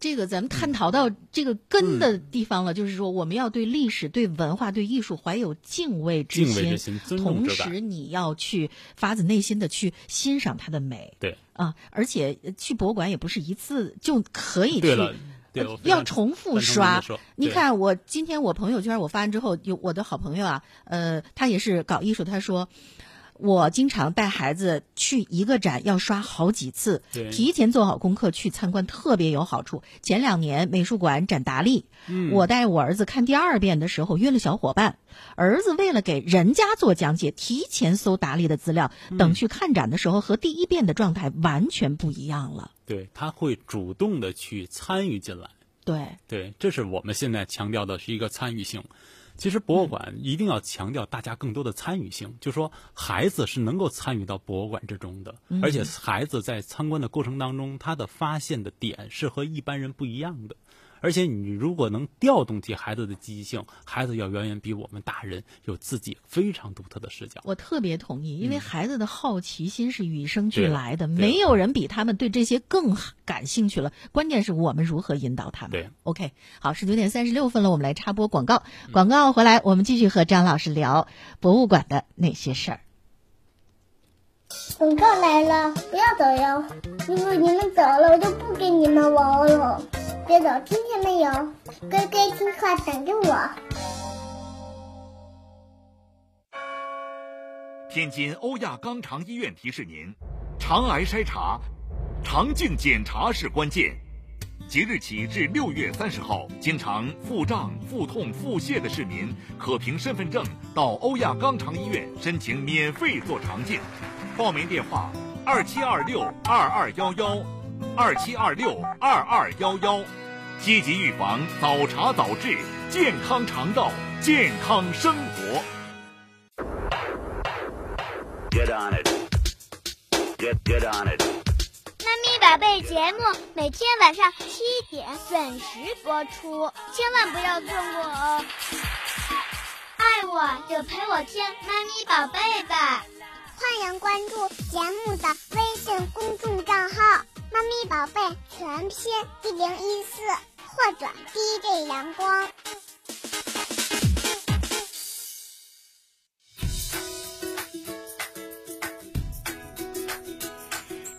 [SPEAKER 1] 这个咱们探讨到这个根的地方了，就是说我们要对历史、对文化、对艺术怀有敬畏之
[SPEAKER 2] 敬畏之心
[SPEAKER 1] 同时你要去发自内心的去欣赏它的美
[SPEAKER 2] 对，
[SPEAKER 1] 啊！而且呃去博物馆也不是一次就可以去要重复刷你看，我今天我朋友圈我发完之后，有我的好朋友啊，呃，他也是搞艺术，他说。我经常带孩子去一个展要刷好几次
[SPEAKER 2] 对，
[SPEAKER 1] 提前做好功课去参观特别有好处。前两年美术馆展达利，
[SPEAKER 2] 嗯
[SPEAKER 1] 我带我儿子看第二遍的时候约了小伙伴，儿子为了给人家做讲解，提前搜达利的资料，
[SPEAKER 2] 嗯
[SPEAKER 1] 等去看展的时候和第一遍的状态完全不一样了。
[SPEAKER 2] 对，他会主动的去参与进来。
[SPEAKER 1] 对，
[SPEAKER 2] 对，这是我们现在强调的是一个参与性。其实博物馆一定要强调大家更多的参与性，就说孩子是能够参与到博物馆之中的，而且孩子在参观的过程当中，他的发现的点是和一般人不一样的。而且你如果能调动起孩子的积极性，孩子要远远比我们大人有自己非常独特的视角。
[SPEAKER 1] 我特别同意，因为孩子的好奇心是与生俱来的，
[SPEAKER 2] 对
[SPEAKER 1] 没有人比他们对这些更感兴趣了。关键是我们如何引导他们。
[SPEAKER 2] 对
[SPEAKER 1] ，OK，好，十九点三十六分了，我们来插播广告。广告回来，我们继续和张老师聊博物馆的那些事儿。
[SPEAKER 3] 广告来了，不要走哟！如果你们走了，我就不跟你们玩了。别走，听见没有？乖乖听话，等着我。
[SPEAKER 4] 天津欧亚肛肠医院提示您：肠癌筛查，肠镜检查是关键。即日起至六月三十号，经常腹胀、腹痛、腹泻的市民，可凭身份证到欧亚肛肠医院申请免费做肠镜。报名电话：二七二六二二幺幺，二七二六二二幺幺。积极预防，早查早治，健康肠道，健康生活。
[SPEAKER 5] Get on it. Get get on it.
[SPEAKER 3] 妈咪宝贝节目每天晚上七点准时播出，千万不要错过哦！爱我就陪我听妈咪宝贝吧，欢迎关注节目的微信公众账号“妈咪宝贝全拼一零一四”或者 DJ 阳光。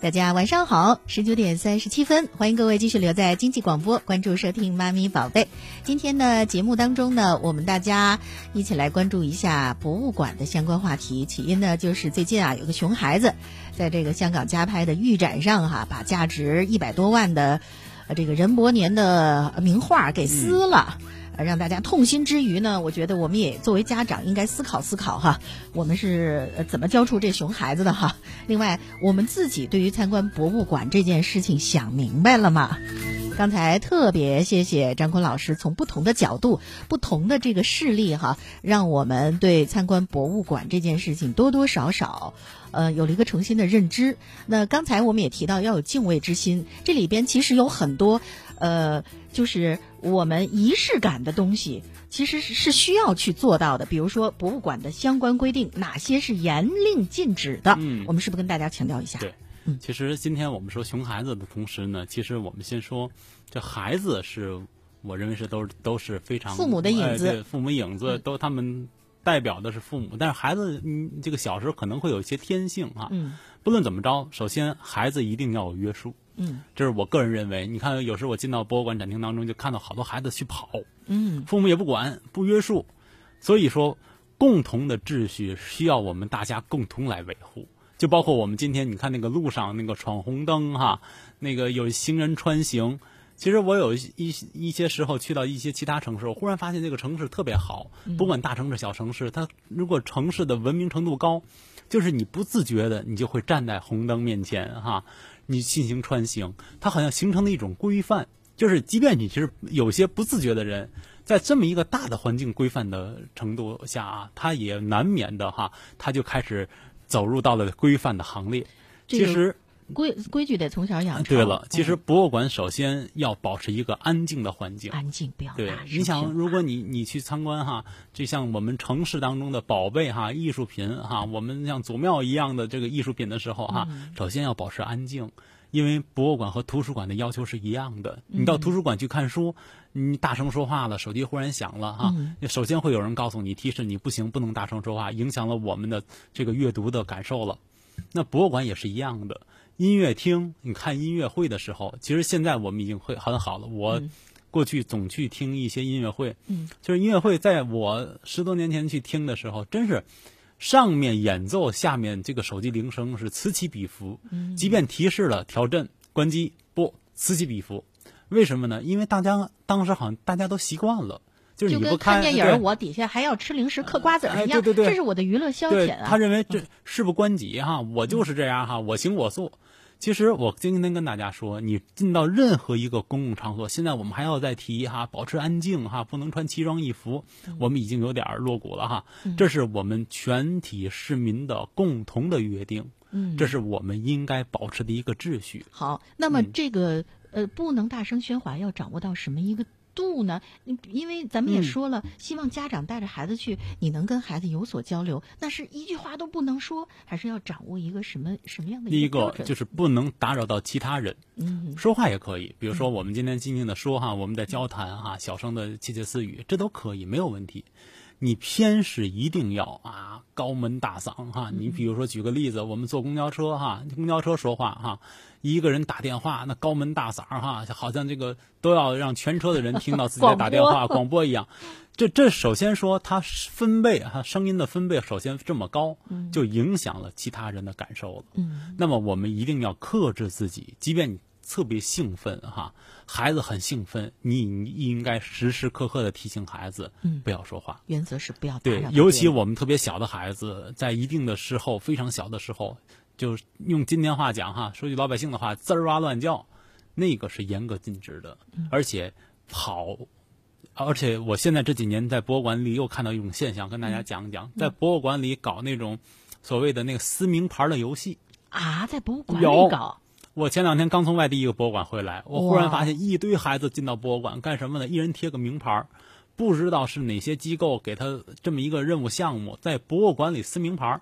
[SPEAKER 1] 大家晚上好，十九点三十七分，欢迎各位继续留在经济广播，关注收听妈咪宝贝。今天的节目当中呢，我们大家一起来关注一下博物馆的相关话题。起因呢，就是最近啊，有个熊孩子在这个香港加拍的预展上哈，把价值一百多万的这个任伯年的名画给撕了。呃，让大家痛心之余呢，我觉得我们也作为家长应该思考思考哈，我们是怎么教出这熊孩子的哈。另外，我们自己对于参观博物馆这件事情想明白了吗？刚才特别谢谢张坤老师，从不同的角度、不同的这个事例哈，让我们对参观博物馆这件事情多多少少，呃，有了一个重新的认知。那刚才我们也提到要有敬畏之心，这里边其实有很多，呃，就是我们仪式感的东西，其实是是需要去做到的。比如说博物馆的相关规定，哪些是严令禁止的？
[SPEAKER 2] 嗯
[SPEAKER 1] 我们是不是跟大家强调一下？
[SPEAKER 2] 对
[SPEAKER 1] 嗯，
[SPEAKER 2] 其实今天我们说熊孩子的同时呢，其实我们先说，这孩子是我认为是都是都是非常
[SPEAKER 1] 父母的影子。
[SPEAKER 2] 哎对父母影子
[SPEAKER 1] 嗯。
[SPEAKER 2] 都他们代表的是父母，但是孩子嗯这个小时候可能会有一些天性啊，
[SPEAKER 1] 嗯。
[SPEAKER 2] 不论怎么着，首先孩子一定要有约束。
[SPEAKER 1] 嗯。
[SPEAKER 2] 这是我个人认为，你看，有时候我进到博物馆展厅当中，就看到好多孩子去跑，
[SPEAKER 1] 嗯。
[SPEAKER 2] 父母也不管，不约束，所以说，共同的秩序需要我们大家共同来维护。就包括我们今天你看那个路上那个闯红灯哈，那个有行人穿行。其实我有一一一些时候去到一些其他城市，我忽然发现这个城市特别好，不管大城市小城市，它如果城市的文明程度高，就是你不自觉的你就会站在红灯面前哈，你进行穿行，它好像形成了一种规范。就是即便你其实有些不自觉的人，在这么一个大的环境规范的程度下啊，他也难免的哈，他就开始走入到了规范的行列。
[SPEAKER 1] 这个
[SPEAKER 2] 其实，
[SPEAKER 1] 规规矩得从小养成。
[SPEAKER 2] 对了，其实
[SPEAKER 1] 嗯
[SPEAKER 2] 博物馆首先要保持一个安静的环境。
[SPEAKER 1] 安静，不要
[SPEAKER 2] 对你想，如果你你去参观哈，就像我们城市当中的宝贝哈、艺术品哈，我们像祖庙一样的这个艺术品的时候哈，
[SPEAKER 1] 嗯
[SPEAKER 2] 首先要保持安静，因为博物馆和图书馆的要求是一样的。
[SPEAKER 1] 嗯
[SPEAKER 2] 你到图书馆去看书，你大声说话了，手机忽然响了哈，
[SPEAKER 1] 嗯
[SPEAKER 2] 首先会有人告诉你提示你不行，不能大声说话，影响了我们的这个阅读的感受了。那博物馆也是一样的，音乐厅，你看音乐会的时候，其实现在我们已经会很好了。我
[SPEAKER 1] 嗯
[SPEAKER 2] 过去总去听一些音乐会，
[SPEAKER 1] 嗯，
[SPEAKER 2] 就是音乐会，在我十多年前去听的时候，真是上面演奏，下面这个手机铃声是此起彼伏，
[SPEAKER 1] 嗯
[SPEAKER 2] 即便提示了调震、关机，不此起彼伏。为什么呢？因为大家当时好像大家都习惯了，就是
[SPEAKER 1] 跟
[SPEAKER 2] 你不开
[SPEAKER 1] 看电影，我底下还要吃零食、嗑瓜子儿一样，
[SPEAKER 2] 哎对对对
[SPEAKER 1] 这是我的娱乐消遣啊。
[SPEAKER 2] 他认为这事不关己哈，我就是这样哈，我行我素。其实我今天跟大家说，你进到任何一个公共场所，现在我们还要再提哈，保持安静哈，不能穿奇装异服，我们已经有点儿落伍了哈。这是我们全体市民的共同的约定，
[SPEAKER 1] 嗯
[SPEAKER 2] 这是我们应该保持的一个秩序。
[SPEAKER 1] 好，那么
[SPEAKER 2] 嗯
[SPEAKER 1] 这个、呃，不能大声喧哗，要掌握到什么一个度呢？因为咱们也
[SPEAKER 2] 嗯
[SPEAKER 1] 说了，希望家长带着孩子去，你能跟孩子有所交流，那是一句话都不能说，还是要掌握一个什么什么样的
[SPEAKER 2] 第一？
[SPEAKER 1] 个
[SPEAKER 2] 就是不能打扰到其他人，
[SPEAKER 1] 嗯
[SPEAKER 2] 说话也可以，比如说我们今天静静的说哈，我们在交谈哈，小声的窃窃私语，这都可以，没有问题。你偏是一定要啊高门大嗓哈，你比如说举个例子，我们坐公交车哈，公交车说话哈，一个人打电话那高门大嗓哈，好像这个都要让全车的人听到自己在打电话 (laughs) 广播一样。这这首先说它分贝哈声音的分贝首先这么高，就影响了其他人的感受了。
[SPEAKER 1] 嗯
[SPEAKER 2] 那么我们一定要克制自己，即便你特别兴奋哈，孩子很兴奋，你你应该时时刻刻的提醒孩子，
[SPEAKER 1] 嗯。
[SPEAKER 2] 不要说话。
[SPEAKER 1] 原则是不要打
[SPEAKER 2] 对尤其我们特别小的孩子，在一定的时候，非常小的时候，就用今天话讲哈，说句老百姓的话，滋儿哇乱叫，那个是严格禁止的，
[SPEAKER 1] 嗯。
[SPEAKER 2] 而且跑。而且我现在这几年在博物馆里又看到一种现象，跟大家讲讲，在博物馆里搞那种所谓的那个撕名牌的游戏。
[SPEAKER 1] 啊，在博物馆里搞，
[SPEAKER 2] 我前两天刚从外地一个博物馆回来，我忽然发现一堆孩子进到博物馆干什么呢？一人贴个名牌儿，不知道是哪些机构给他这么一个任务项目，在博物馆里撕名牌儿。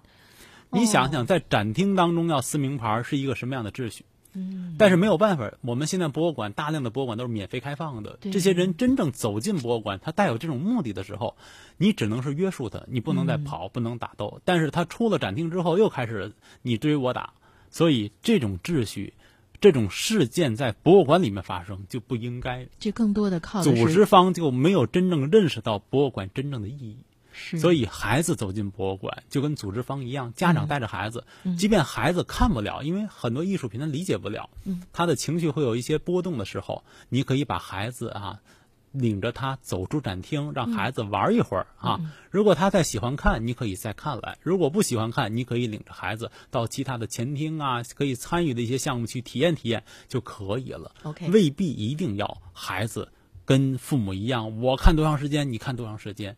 [SPEAKER 2] 你想想，在展厅当中要撕名牌儿是一个什么样的秩序？嗯，但是没有办法，我们现在博物馆大量的博物馆都是免费开放的。这些人真正走进博物馆，他带有这种目的的时候，你只能是约束他，你不能再跑，不能打斗。但是他出了展厅之后，又开始你追我打，所以这种秩序、这种事件在博物馆里面发生就不应该。
[SPEAKER 1] 这更多的靠的
[SPEAKER 2] 组织方就没有真正认识到博物馆真正的意义。
[SPEAKER 1] 是，
[SPEAKER 2] 所以孩子走进博物馆，就跟组织方一样，家长带着孩子，
[SPEAKER 1] 嗯
[SPEAKER 2] 即便孩子看不了，因为很多艺术品他理解不了，
[SPEAKER 1] 嗯
[SPEAKER 2] 他的情绪会有一些波动的时候，你可以把孩子啊。领着他走出展厅，让孩子玩一会儿、
[SPEAKER 1] 嗯。
[SPEAKER 2] 啊。如果他再喜欢看，你可以再看来；如果不喜欢看，你可以领着孩子到其他的前厅啊，可以参与的一些项目去体验体验就可以了。
[SPEAKER 1] OK
[SPEAKER 2] 未必一定要孩子跟父母一样，我看多长时间，你看多长时间，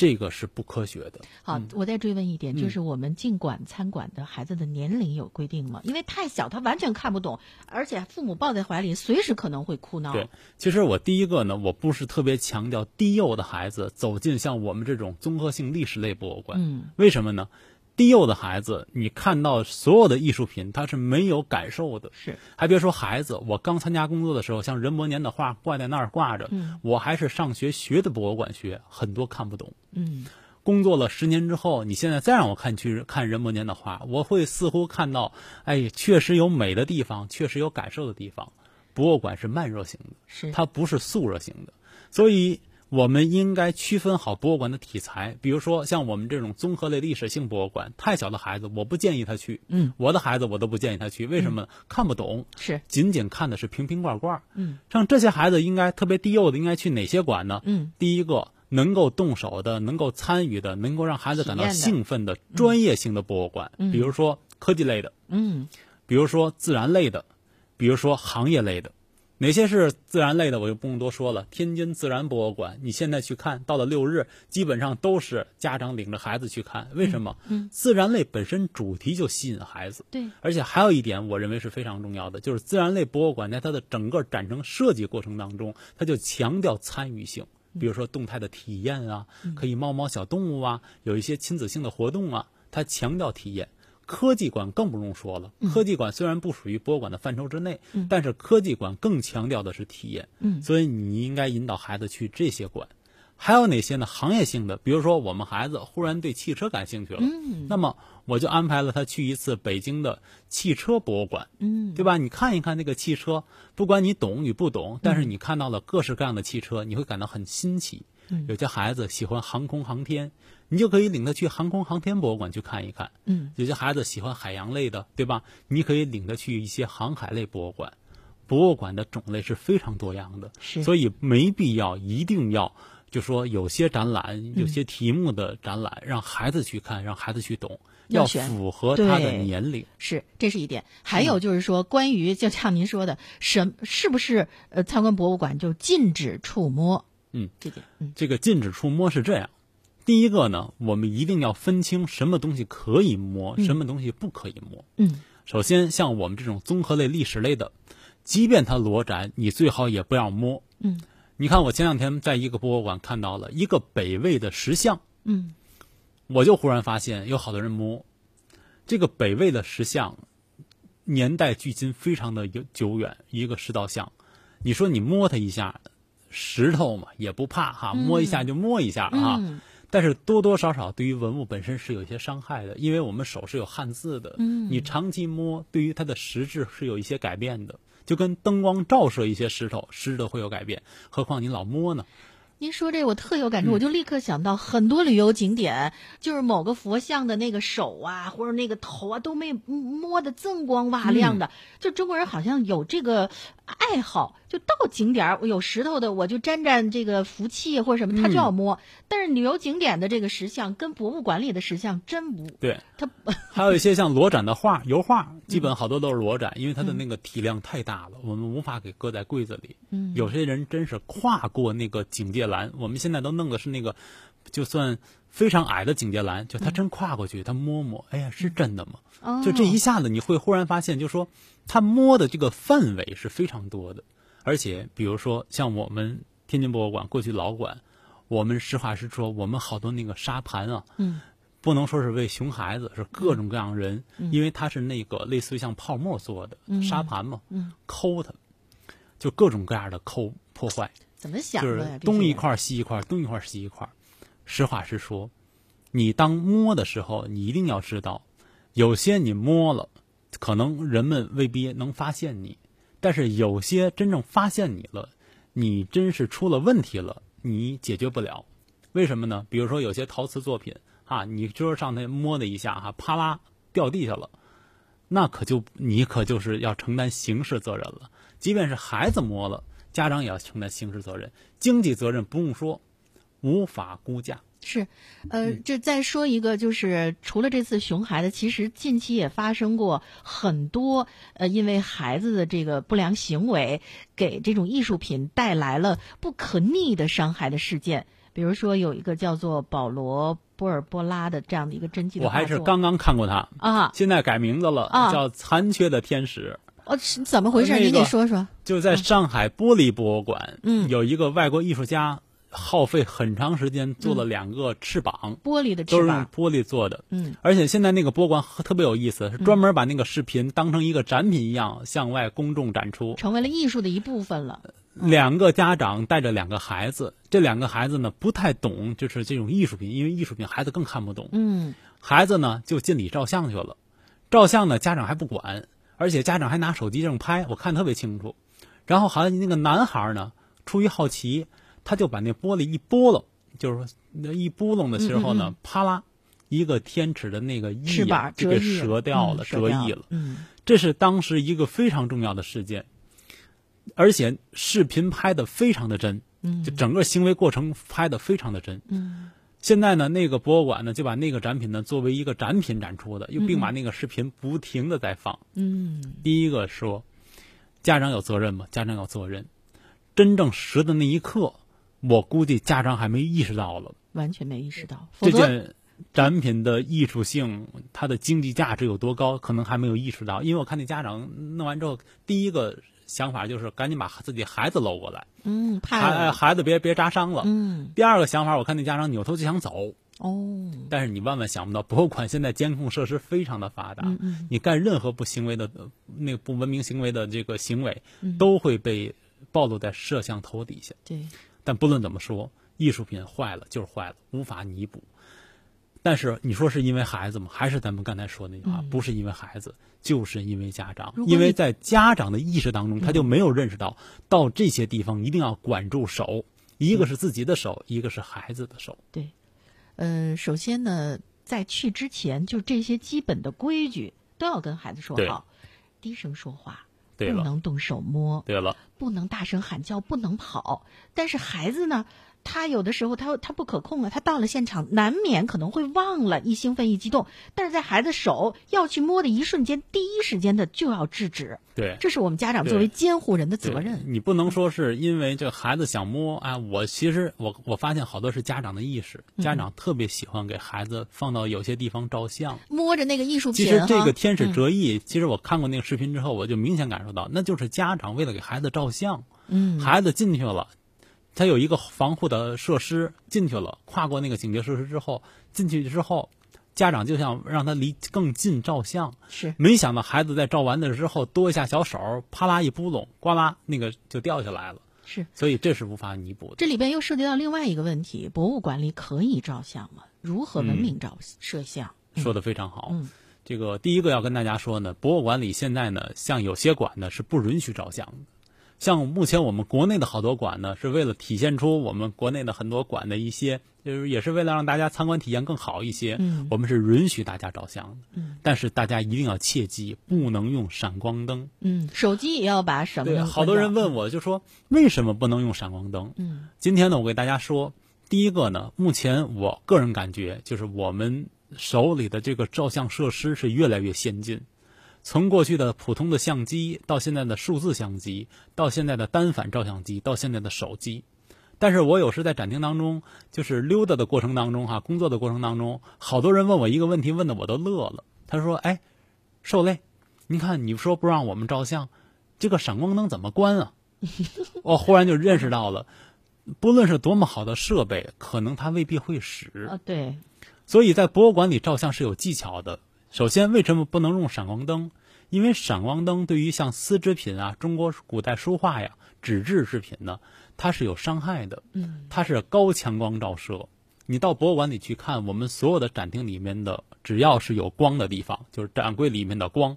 [SPEAKER 2] 这个是不科学的。
[SPEAKER 1] 好，我再追问一点，
[SPEAKER 2] 嗯
[SPEAKER 1] 就是我们尽管餐馆的孩子的年龄有规定吗？因为太小，他完全看不懂，而且父母抱在怀里，随时可能会哭闹。
[SPEAKER 2] 对，其实我第一个呢，我不是特别强调低幼的孩子走进像我们这种综合性历史类博物馆。
[SPEAKER 1] 嗯，
[SPEAKER 2] 为什么呢？低幼的孩子，你看到所有的艺术品，他是没有感受的。
[SPEAKER 1] 是，
[SPEAKER 2] 还别说孩子，我刚参加工作的时候，像任伯年的画挂在那儿挂着，
[SPEAKER 1] 嗯
[SPEAKER 2] 我还是上学学的博物馆学，很多看不懂。
[SPEAKER 1] 嗯，
[SPEAKER 2] 工作了十年之后，你现在再让我看去看任伯年的画，我会似乎看到，哎，确实有美的地方，确实有感受的地方。博物馆是慢热型的，
[SPEAKER 1] 是
[SPEAKER 2] 它不是速热型的，所以我们应该区分好博物馆的题材。比如说，像我们这种综合类历史性博物馆，太小的孩子我不建议他去。
[SPEAKER 1] 嗯，
[SPEAKER 2] 我的孩子我都不建议他去，为什么呢？看不懂，
[SPEAKER 1] 是，
[SPEAKER 2] 仅仅看的是瓶瓶罐罐。
[SPEAKER 1] 嗯，
[SPEAKER 2] 像这些孩子应该特别低幼的，应该去哪些馆呢？
[SPEAKER 1] 嗯，
[SPEAKER 2] 第一个能够动手的、能够参与的、能够让孩子感到兴奋的专业性的博物馆，
[SPEAKER 1] 嗯
[SPEAKER 2] 比如说科技类的，
[SPEAKER 1] 嗯，
[SPEAKER 2] 比如说自然类的，比如说行业类的。哪些是自然类的，我就不用多说了。天津自然博物馆，你现在去看到了六日，基本上都是家长领着孩子去看。为什么？
[SPEAKER 1] 嗯
[SPEAKER 2] 自然类本身主题就吸引孩子。
[SPEAKER 1] 对，
[SPEAKER 2] 而且还有一点，我认为是非常重要的，就是自然类博物馆在它的整个展陈设计过程当中，它就强调参与性，比如说动态的体验啊，可以猫猫小动物啊，有一些亲子性的活动啊，它强调体验。科技馆更不用说了，科技馆虽然不属于博物馆的范畴之内，但是科技馆更强调的是体验。
[SPEAKER 1] 嗯
[SPEAKER 2] 所以你应该引导孩子去这些馆。还有哪些呢？行业性的，比如说我们孩子忽然对汽车感兴趣了，
[SPEAKER 1] 嗯
[SPEAKER 2] 那么我就安排了他去一次北京的汽车博物馆，
[SPEAKER 1] 嗯，
[SPEAKER 2] 对吧？你看一看那个汽车，不管你懂与不懂，但是你看到了各式各样的汽车，你会感到很新奇。
[SPEAKER 1] 嗯
[SPEAKER 2] 有些孩子喜欢航空航天，你就可以领他去航空航天博物馆去看一看。
[SPEAKER 1] 嗯，
[SPEAKER 2] 有些孩子喜欢海洋类的，对吧？你可以领他去一些航海类博物馆。博物馆的种类是非常多样的，
[SPEAKER 1] 是
[SPEAKER 2] 所以没必要一定要就说有些展览、有些题目的展览，让孩子去看，让孩子去懂，要符合他的年龄。
[SPEAKER 1] 是，这是一点。还有就是说，关于就像您说的，什是不是呃参观博物馆就禁止触摸？
[SPEAKER 2] 嗯，
[SPEAKER 1] 这点，嗯
[SPEAKER 2] 这个禁止触摸是这样。第一个呢，我们一定要分清什么东西可以摸，什么东西不可以摸。
[SPEAKER 1] 嗯
[SPEAKER 2] 首先，像我们这种综合类、历史类的，即便它裸展，你最好也不要摸。
[SPEAKER 1] 嗯
[SPEAKER 2] 你看，我前两天在一个博物馆看到了一个北魏的石像，
[SPEAKER 1] 嗯
[SPEAKER 2] 我就忽然发现有好多人摸这个北魏的石像，年代距今非常的久久远，一个石道像。你说你摸它一下，石头嘛也不怕哈，摸一下就摸一下啊。
[SPEAKER 1] 嗯
[SPEAKER 2] 但是多多少少对于文物本身是有一些伤害的，因为我们手是有汗渍的，
[SPEAKER 1] 嗯
[SPEAKER 2] 你长期摸，对于它的实质是有一些改变的，就跟灯光照射一些石头，湿的会有改变，何况您老摸呢？
[SPEAKER 1] 您说这我特有
[SPEAKER 2] 嗯
[SPEAKER 1] 感触，我就立刻想到很多旅游景点，就是某个佛像的那个手啊，或者那个头啊，都没摸得锃光瓦亮的。就中国人好像有这个爱好，就到景点儿有石头的，我就沾沾这个福气或者什么，他就要摸。但是旅游景点的这个石像跟博物馆里的石像真不，
[SPEAKER 2] 对，
[SPEAKER 1] 它
[SPEAKER 2] 还有一些像裸展的画、油画，基本好多都是裸展，因为它的那个体量太大了，我们无法给搁在柜子里。
[SPEAKER 1] 嗯。
[SPEAKER 2] 有些人真是跨过那个警戒栏，我们现在都弄的是那个就算非常矮的警戒栏，就他真跨过去，他摸摸，哎呀，是真的吗？
[SPEAKER 1] 哦。
[SPEAKER 2] 就这一下子，你会忽然发现，就说他摸的这个范围是非常多的，而且比如说像我们天津博物馆过去老馆，我们实话实说，我们好多那个沙盘啊，
[SPEAKER 1] 嗯，
[SPEAKER 2] 不能说是为熊孩子，是各种各样人，因为它是那个类似于像泡沫做的、沙盘嘛，
[SPEAKER 1] 嗯，
[SPEAKER 2] 抠它，就各种各样的抠破坏，
[SPEAKER 1] 怎么想
[SPEAKER 2] 就
[SPEAKER 1] 的呀？
[SPEAKER 2] 是东一块儿西一块儿，东一块儿西一块儿。实话实说，你当摸的时候，你一定要知道，有些你摸了，可能人们未必能发现你，但是有些真正发现你了，你真是出了问题了，你解决不了。为什么呢？比如说有些陶瓷作品啊，你就是上那摸了一下哈、啪啦掉地下了，那可就你可就是要承担刑事责任了。即便是孩子摸了，家长也要承担刑事责任，经济责任不用说，无法估价。
[SPEAKER 1] 是，呃，
[SPEAKER 2] 嗯
[SPEAKER 1] 这再说一个，就是除了这次熊孩子，其实近期也发生过很多，呃，因为孩子的这个不良行为，给这种艺术品带来了不可逆的伤害的事件。比如说，有一个叫做保罗·波尔波拉的这样的一个真迹
[SPEAKER 2] 我还是刚刚看过他，
[SPEAKER 1] 啊，
[SPEAKER 2] 现在改名字了，
[SPEAKER 1] 啊
[SPEAKER 2] 叫《残缺的天使》。
[SPEAKER 1] 哦，是怎么回事？
[SPEAKER 2] 呃那
[SPEAKER 1] 您给
[SPEAKER 2] 个
[SPEAKER 1] 说说。
[SPEAKER 2] 就在上海玻璃博物馆，
[SPEAKER 1] 嗯
[SPEAKER 2] 有一个外国艺术家耗费很长时间做了两个翅膀，
[SPEAKER 1] 玻璃的
[SPEAKER 2] 都是用，玻璃做的。
[SPEAKER 1] 嗯，
[SPEAKER 2] 而且现在那个博物馆特别有意思，是专门把那个视频当成一个展品一样向外公众展出。
[SPEAKER 1] 成为了艺术的一部分了。
[SPEAKER 2] 两个家长带着两个孩子，这两个孩子呢不太懂，就是这种艺术品，因为艺术品孩子更看不懂。
[SPEAKER 1] 嗯
[SPEAKER 2] 孩子呢就进里照相去了，照相呢家长还不管，而且家长还拿手机正拍，我看特别清楚。然后好像那个男孩呢，出于好奇，他就把那玻璃一拨楞，就是说那一拨楞的时候呢，
[SPEAKER 1] 嗯嗯
[SPEAKER 2] 啪啦，一个天尺的那个翼
[SPEAKER 1] 翅膀
[SPEAKER 2] 啊就给
[SPEAKER 1] 折
[SPEAKER 2] 掉了，
[SPEAKER 1] 嗯折
[SPEAKER 2] 翼了。
[SPEAKER 1] 嗯
[SPEAKER 2] 这是当时一个非常重要的事件，而且视频拍的非常的真，
[SPEAKER 1] 嗯
[SPEAKER 2] 就整个行为过程拍的非常的真。
[SPEAKER 1] 嗯
[SPEAKER 2] 现在呢，那个博物馆呢就把那个展品呢作为一个展品展出的，又并把那个视频不停的在放。
[SPEAKER 1] 嗯
[SPEAKER 2] 第一个说，家长有责任吗？家长有责任。真正实的那一刻，我估计家长还没意识到了
[SPEAKER 1] 完全没意识到，
[SPEAKER 2] 这件展品的艺术性，它的经济价值有多高，可能还没有意识到。因为我看那家长弄完之后，第一个想法就是赶紧把自己孩子搂过来，
[SPEAKER 1] 嗯怕
[SPEAKER 2] 孩孩子别别扎伤了。
[SPEAKER 1] 嗯
[SPEAKER 2] 第二个想法，我看那家长扭头就想走，
[SPEAKER 1] 哦
[SPEAKER 2] 但是你万万想不到，博物馆现在监控设施非常的发达，
[SPEAKER 1] 嗯嗯
[SPEAKER 2] 你干任何不行为的、呃那个不文明行为的这个行为，
[SPEAKER 1] 嗯
[SPEAKER 2] 都会被暴露在摄像头底下。
[SPEAKER 1] 对
[SPEAKER 2] 但不论怎么说，艺术品坏了就是坏了，无法弥补。但是你说是因为孩子吗？还是咱们刚才说的那句话，不是因为孩子，就是因为家长因为在家长的意识当中，他就没有认识到，到这些地方一定要管住手，一个是自己的手，一个是孩子的手。
[SPEAKER 1] 对，呃，首先呢，在去之前，就这些基本的规矩都要跟孩子说好，低声说话，不能动手摸，
[SPEAKER 2] 对了，
[SPEAKER 1] 不能大声喊叫，不能跑。但是孩子呢，他有的时候他他不可控啊，他到了现场难免可能会忘了，一兴奋一激动，但是在孩子手要去摸的一瞬间，第一时间的就要制止，
[SPEAKER 2] 对。
[SPEAKER 1] 这是我们家长作为监护人的责任。
[SPEAKER 2] 你不能说是因为这孩子想摸啊，我其实我我发现好多是家长的意识，
[SPEAKER 1] 嗯
[SPEAKER 2] 家长特别喜欢给孩子放到有些地方照相。
[SPEAKER 1] 摸着那个艺术品
[SPEAKER 2] 其实，这个天使
[SPEAKER 1] 嗯
[SPEAKER 2] 折翼，其实我看过那个视频之后，我就明显感受到，那就是家长为了给孩子照相，
[SPEAKER 1] 嗯，
[SPEAKER 2] 孩子进去了，他有一个防护的设施进去了，跨过那个警戒设施之后，进去之后，家长就想让他离更近照相，
[SPEAKER 1] 是
[SPEAKER 2] 没想到孩子在照完的之后多一下小手，啪啦一扑棱，呱啦那个就掉下来了，
[SPEAKER 1] 是。
[SPEAKER 2] 所以这是无法弥补的。
[SPEAKER 1] 这里边又涉及到另外一个问题：博物馆里可以照相吗？如何文明照摄像？
[SPEAKER 2] 说的非常好。
[SPEAKER 1] 嗯
[SPEAKER 2] 这个第一个要跟大家说呢，博物馆里现在呢，像有些馆呢是不允许照相的。像目前我们国内的好多馆呢，是为了体现出我们国内的很多馆的一些，就是也是为了让大家参观体验更好一些，
[SPEAKER 1] 嗯
[SPEAKER 2] 我们是允许大家照相的。
[SPEAKER 1] 嗯
[SPEAKER 2] 但是大家一定要切记，不能用闪光灯。
[SPEAKER 1] 嗯，手机也要把闪光
[SPEAKER 2] 对，好多人问，我就说为什么不能用闪光灯？
[SPEAKER 1] 嗯
[SPEAKER 2] 今天呢，我给大家说，第一个呢，目前我个人感觉就是我们手里的这个照相设施是越来越先进。从过去的普通的相机，到现在的数字相机，到现在的单反照相机，到现在的手机，但是我有时在展厅当中，就是溜达的过程当中哈，工作的过程当中，好多人问我一个问题，问的我都乐了。他说：“哎，受累，你看你说不让我们照相，这个闪光灯怎么关啊？” (laughs) 我忽然就认识到了，不论是多么好的设备，可能它未必会使。
[SPEAKER 1] 啊，对，
[SPEAKER 2] 所以在博物馆里照相是有技巧的。首先，为什么不能用闪光灯？因为闪光灯对于像丝织品啊、中国古代书画呀、纸质制品呢，它是有伤害的。
[SPEAKER 1] 嗯，
[SPEAKER 2] 它是高强光照射。你到博物馆里去看，我们所有的展厅里面的，只要是有光的地方，就是展柜里面的光，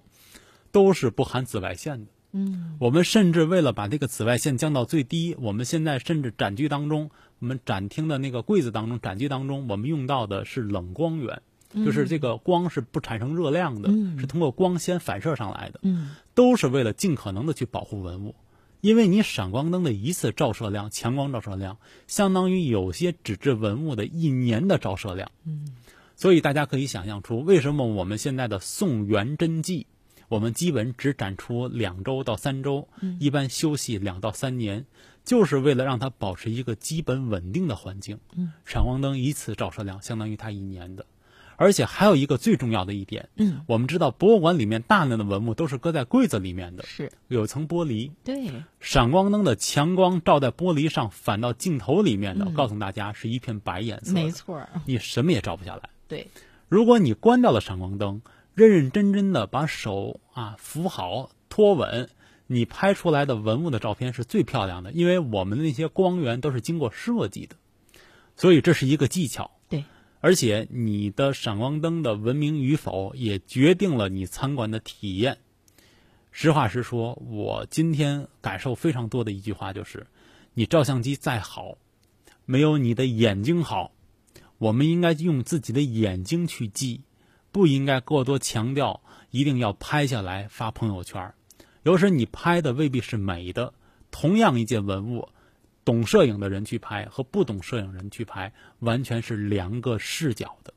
[SPEAKER 2] 都是不含紫外线的。
[SPEAKER 1] 嗯，
[SPEAKER 2] 我们甚至为了把这个紫外线降到最低，我们现在甚至展区当中，我们展厅的那个柜子当中、展区当中，我们用到的是冷光源，就是这个光是不产生热量的，
[SPEAKER 1] 嗯
[SPEAKER 2] 是通过光纤反射上来的，
[SPEAKER 1] 嗯，
[SPEAKER 2] 都是为了尽可能的去保护文物。因为你闪光灯的一次照射量，强光照射量，相当于有些纸质文物的一年的照射量。
[SPEAKER 1] 嗯，
[SPEAKER 2] 所以大家可以想象出，为什么我们现在的宋元真迹，我们基本只展出两周到三周，一般休息两到三年，就是为了让它保持一个基本稳定的环境。
[SPEAKER 1] 嗯，
[SPEAKER 2] 闪光灯一次照射量相当于它一年的。而且还有一个最重要的一点，
[SPEAKER 1] 嗯，
[SPEAKER 2] 我们知道博物馆里面大量的文物都是搁在柜子里面的，
[SPEAKER 1] 是。
[SPEAKER 2] 有层玻璃，
[SPEAKER 1] 对，
[SPEAKER 2] 闪光灯的强光照在玻璃上，反到镜头里面的，
[SPEAKER 1] 嗯。
[SPEAKER 2] 告诉大家是一片白颜色，
[SPEAKER 1] 没错，
[SPEAKER 2] 你什么也照不下来。
[SPEAKER 1] 对，
[SPEAKER 2] 如果你关掉了闪光灯，认认真真的把手啊扶好、托稳，你拍出来的文物的照片是最漂亮的，因为我们的那些光源都是经过设计的，所以这是一个技巧。而且你的闪光灯的文明与否，也决定了你参观的体验。实话实说，我今天感受非常多的一句话就是：你照相机再好，没有你的眼睛好。我们应该用自己的眼睛去记，不应该过多强调一定要拍下来发朋友圈。有时你拍的未必是美的，同样一件文物，懂摄影的人去拍和不懂摄影人去拍，完全是两个视角的。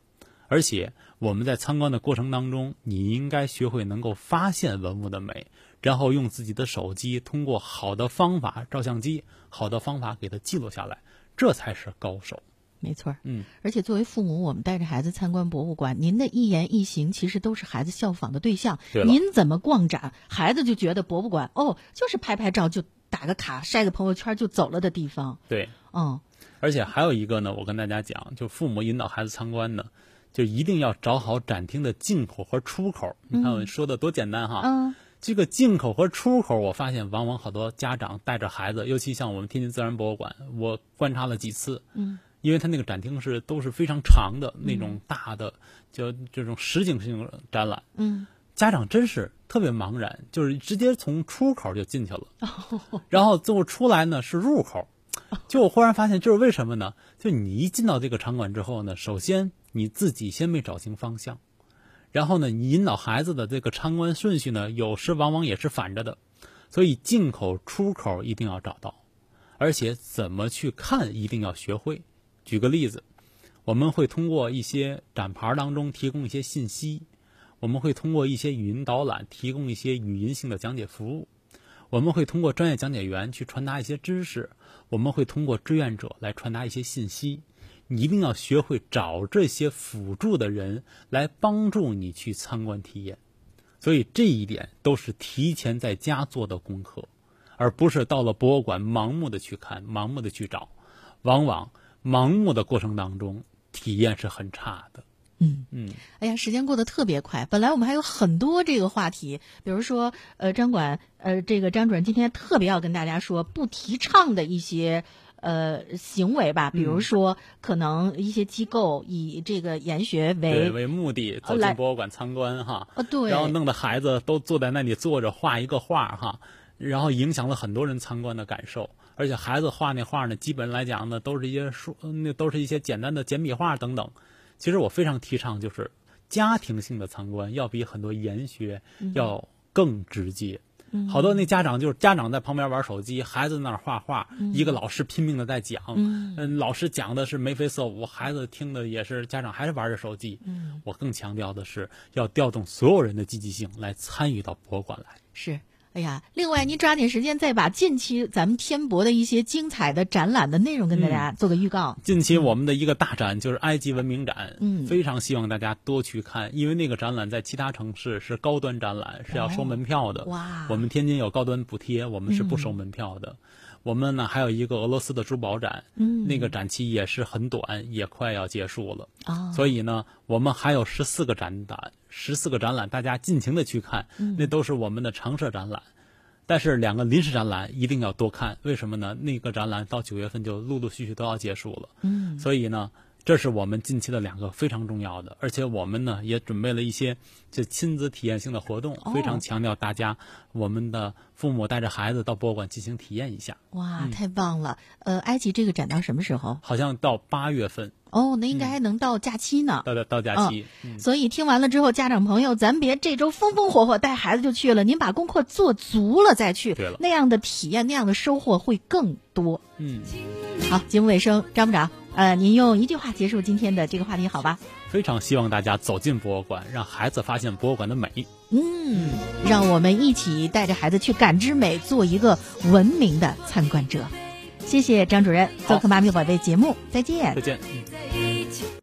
[SPEAKER 2] 而且我们在参观的过程当中，你应该学会能够发现文物的美，然后用自己的手机通过好的方法，照相机好的方法给它记录下来，这才是高手。
[SPEAKER 1] 没错。
[SPEAKER 2] 嗯，
[SPEAKER 1] 而且作为父母，我们带着孩子参观博物馆，您的一言一行其实都是孩子效仿的对象。
[SPEAKER 2] 对
[SPEAKER 1] 您怎么逛展，孩子就觉得博物馆哦，就是拍拍照就打个卡、晒个朋友圈就走了的地方。
[SPEAKER 2] 对。
[SPEAKER 1] 嗯，
[SPEAKER 2] 而且还有一个呢，我跟大家讲，就父母引导孩子参观呢，就一定要找好展厅的进口和出口。你看我说的多简单哈。
[SPEAKER 1] 嗯，
[SPEAKER 2] 这个进口和出口，我发现往往好多家长带着孩子，尤其像我们天津自然博物馆，我观察了几次。
[SPEAKER 1] 嗯。
[SPEAKER 2] 因为它那个展厅是都是非常长的那种大的，就这种实景性展览。
[SPEAKER 1] 嗯，
[SPEAKER 2] 家长真是特别茫然，就是直接从出口就进去了，(laughs) 然后最后出来呢是入口。就我忽然发现，这是为什么呢？就你一进到这个场馆之后呢，首先你自己先没找清方向，然后呢，你引导孩子的这个参观顺序呢，有时往往也是反着的，所以进口、出口一定要找到，而且怎么去看一定要学会。举个例子，我们会通过一些展牌当中提供一些信息，我们会通过一些语音导览提供一些语音性的讲解服务，我们会通过专业讲解员去传达一些知识，我们会通过志愿者来传达一些信息。你一定要学会找这些辅助的人来帮助你去参观体验，所以这一点都是提前在家做的功课，而不是到了博物馆盲目的去看、盲目的去找，往往。盲目的过程当中，体验是很差的。
[SPEAKER 1] 嗯
[SPEAKER 2] 嗯，
[SPEAKER 1] 哎呀，时间过得特别快。本来我们还有很多这个话题，比如说，呃，张管，呃，这个张主任今天特别要跟大家说，不提倡的一些呃行为吧，比如说，可能一些机构以这个研学为
[SPEAKER 2] 对为目的走进博物馆参观哈，
[SPEAKER 1] 啊对，
[SPEAKER 2] 然后弄得孩子都坐在那里坐着画一个画哈，然后影响了很多人参观的感受。而且孩子画那画呢，基本来讲呢，都是一些书，那都是一些简单的简笔画等等。其实我非常提倡，就是家庭性的参观要比很多研学要更直接。
[SPEAKER 1] 嗯、
[SPEAKER 2] 好多那家长就是家长在旁边玩手机，孩子那儿画画，
[SPEAKER 1] 嗯、
[SPEAKER 2] 一个老师拼命的在讲，
[SPEAKER 1] 嗯，
[SPEAKER 2] 嗯老师讲的是眉飞色舞，孩子听的也是家长还是玩着手机。
[SPEAKER 1] 嗯，
[SPEAKER 2] 我更强调的是要调动所有人的积极性来参与到博物馆来。
[SPEAKER 1] 是。哎呀，另外您抓紧时间再把近期咱们天博的一些精彩的展览的内容跟大家做个预告。
[SPEAKER 2] 近期我们的一个大展就是埃及文明展，
[SPEAKER 1] 嗯
[SPEAKER 2] 非常希望大家多去看，因为那个展览在其他城市是高端展览，是要收门票的。
[SPEAKER 1] 哦哇
[SPEAKER 2] 我们天津有高端补贴，我们是不收
[SPEAKER 1] 嗯
[SPEAKER 2] 门票的。我们呢还有一个俄罗斯的珠宝展，
[SPEAKER 1] 嗯
[SPEAKER 2] 那个展期也是很短，也快要结束了。
[SPEAKER 1] 啊，
[SPEAKER 2] 所以呢，我们还有十四个展览，十四个展览，大家尽情的去看，
[SPEAKER 1] 嗯
[SPEAKER 2] 那都是我们的常设展览。但是两个临时展览一定要多看，为什么呢？那个展览到九月份就陆陆续续都要结束了，
[SPEAKER 1] 嗯
[SPEAKER 2] 所以呢，这是我们近期的两个非常重要的，而且我们呢也准备了一些就亲子体验性的活动，
[SPEAKER 1] 哦
[SPEAKER 2] 非常强调大家我们的父母带着孩子到博物馆进行体验一下，
[SPEAKER 1] 哇，太棒了！呃，埃及这个展到什么时候？
[SPEAKER 2] 好像到八月份
[SPEAKER 1] 哦，那应该还能到假期呢。
[SPEAKER 2] 到到到假期，嗯
[SPEAKER 1] 所以听完了之后，家长朋友，咱别这周风风火火带孩子就去了，您把功课做足了再去，
[SPEAKER 2] 对了
[SPEAKER 1] 那样的体验，那样的收获会更多。
[SPEAKER 2] 嗯。
[SPEAKER 1] 好，节目尾声，张部长，呃，您用一句话结束今天的这个话题，好吧？
[SPEAKER 2] 非常希望大家走进博物馆，让孩子发现博物馆的美。
[SPEAKER 1] 嗯，让我们一起带着孩子去感知美，做一个文明的参观者。谢谢张主任做客《妈咪宝贝》节目，再见
[SPEAKER 2] 再。见。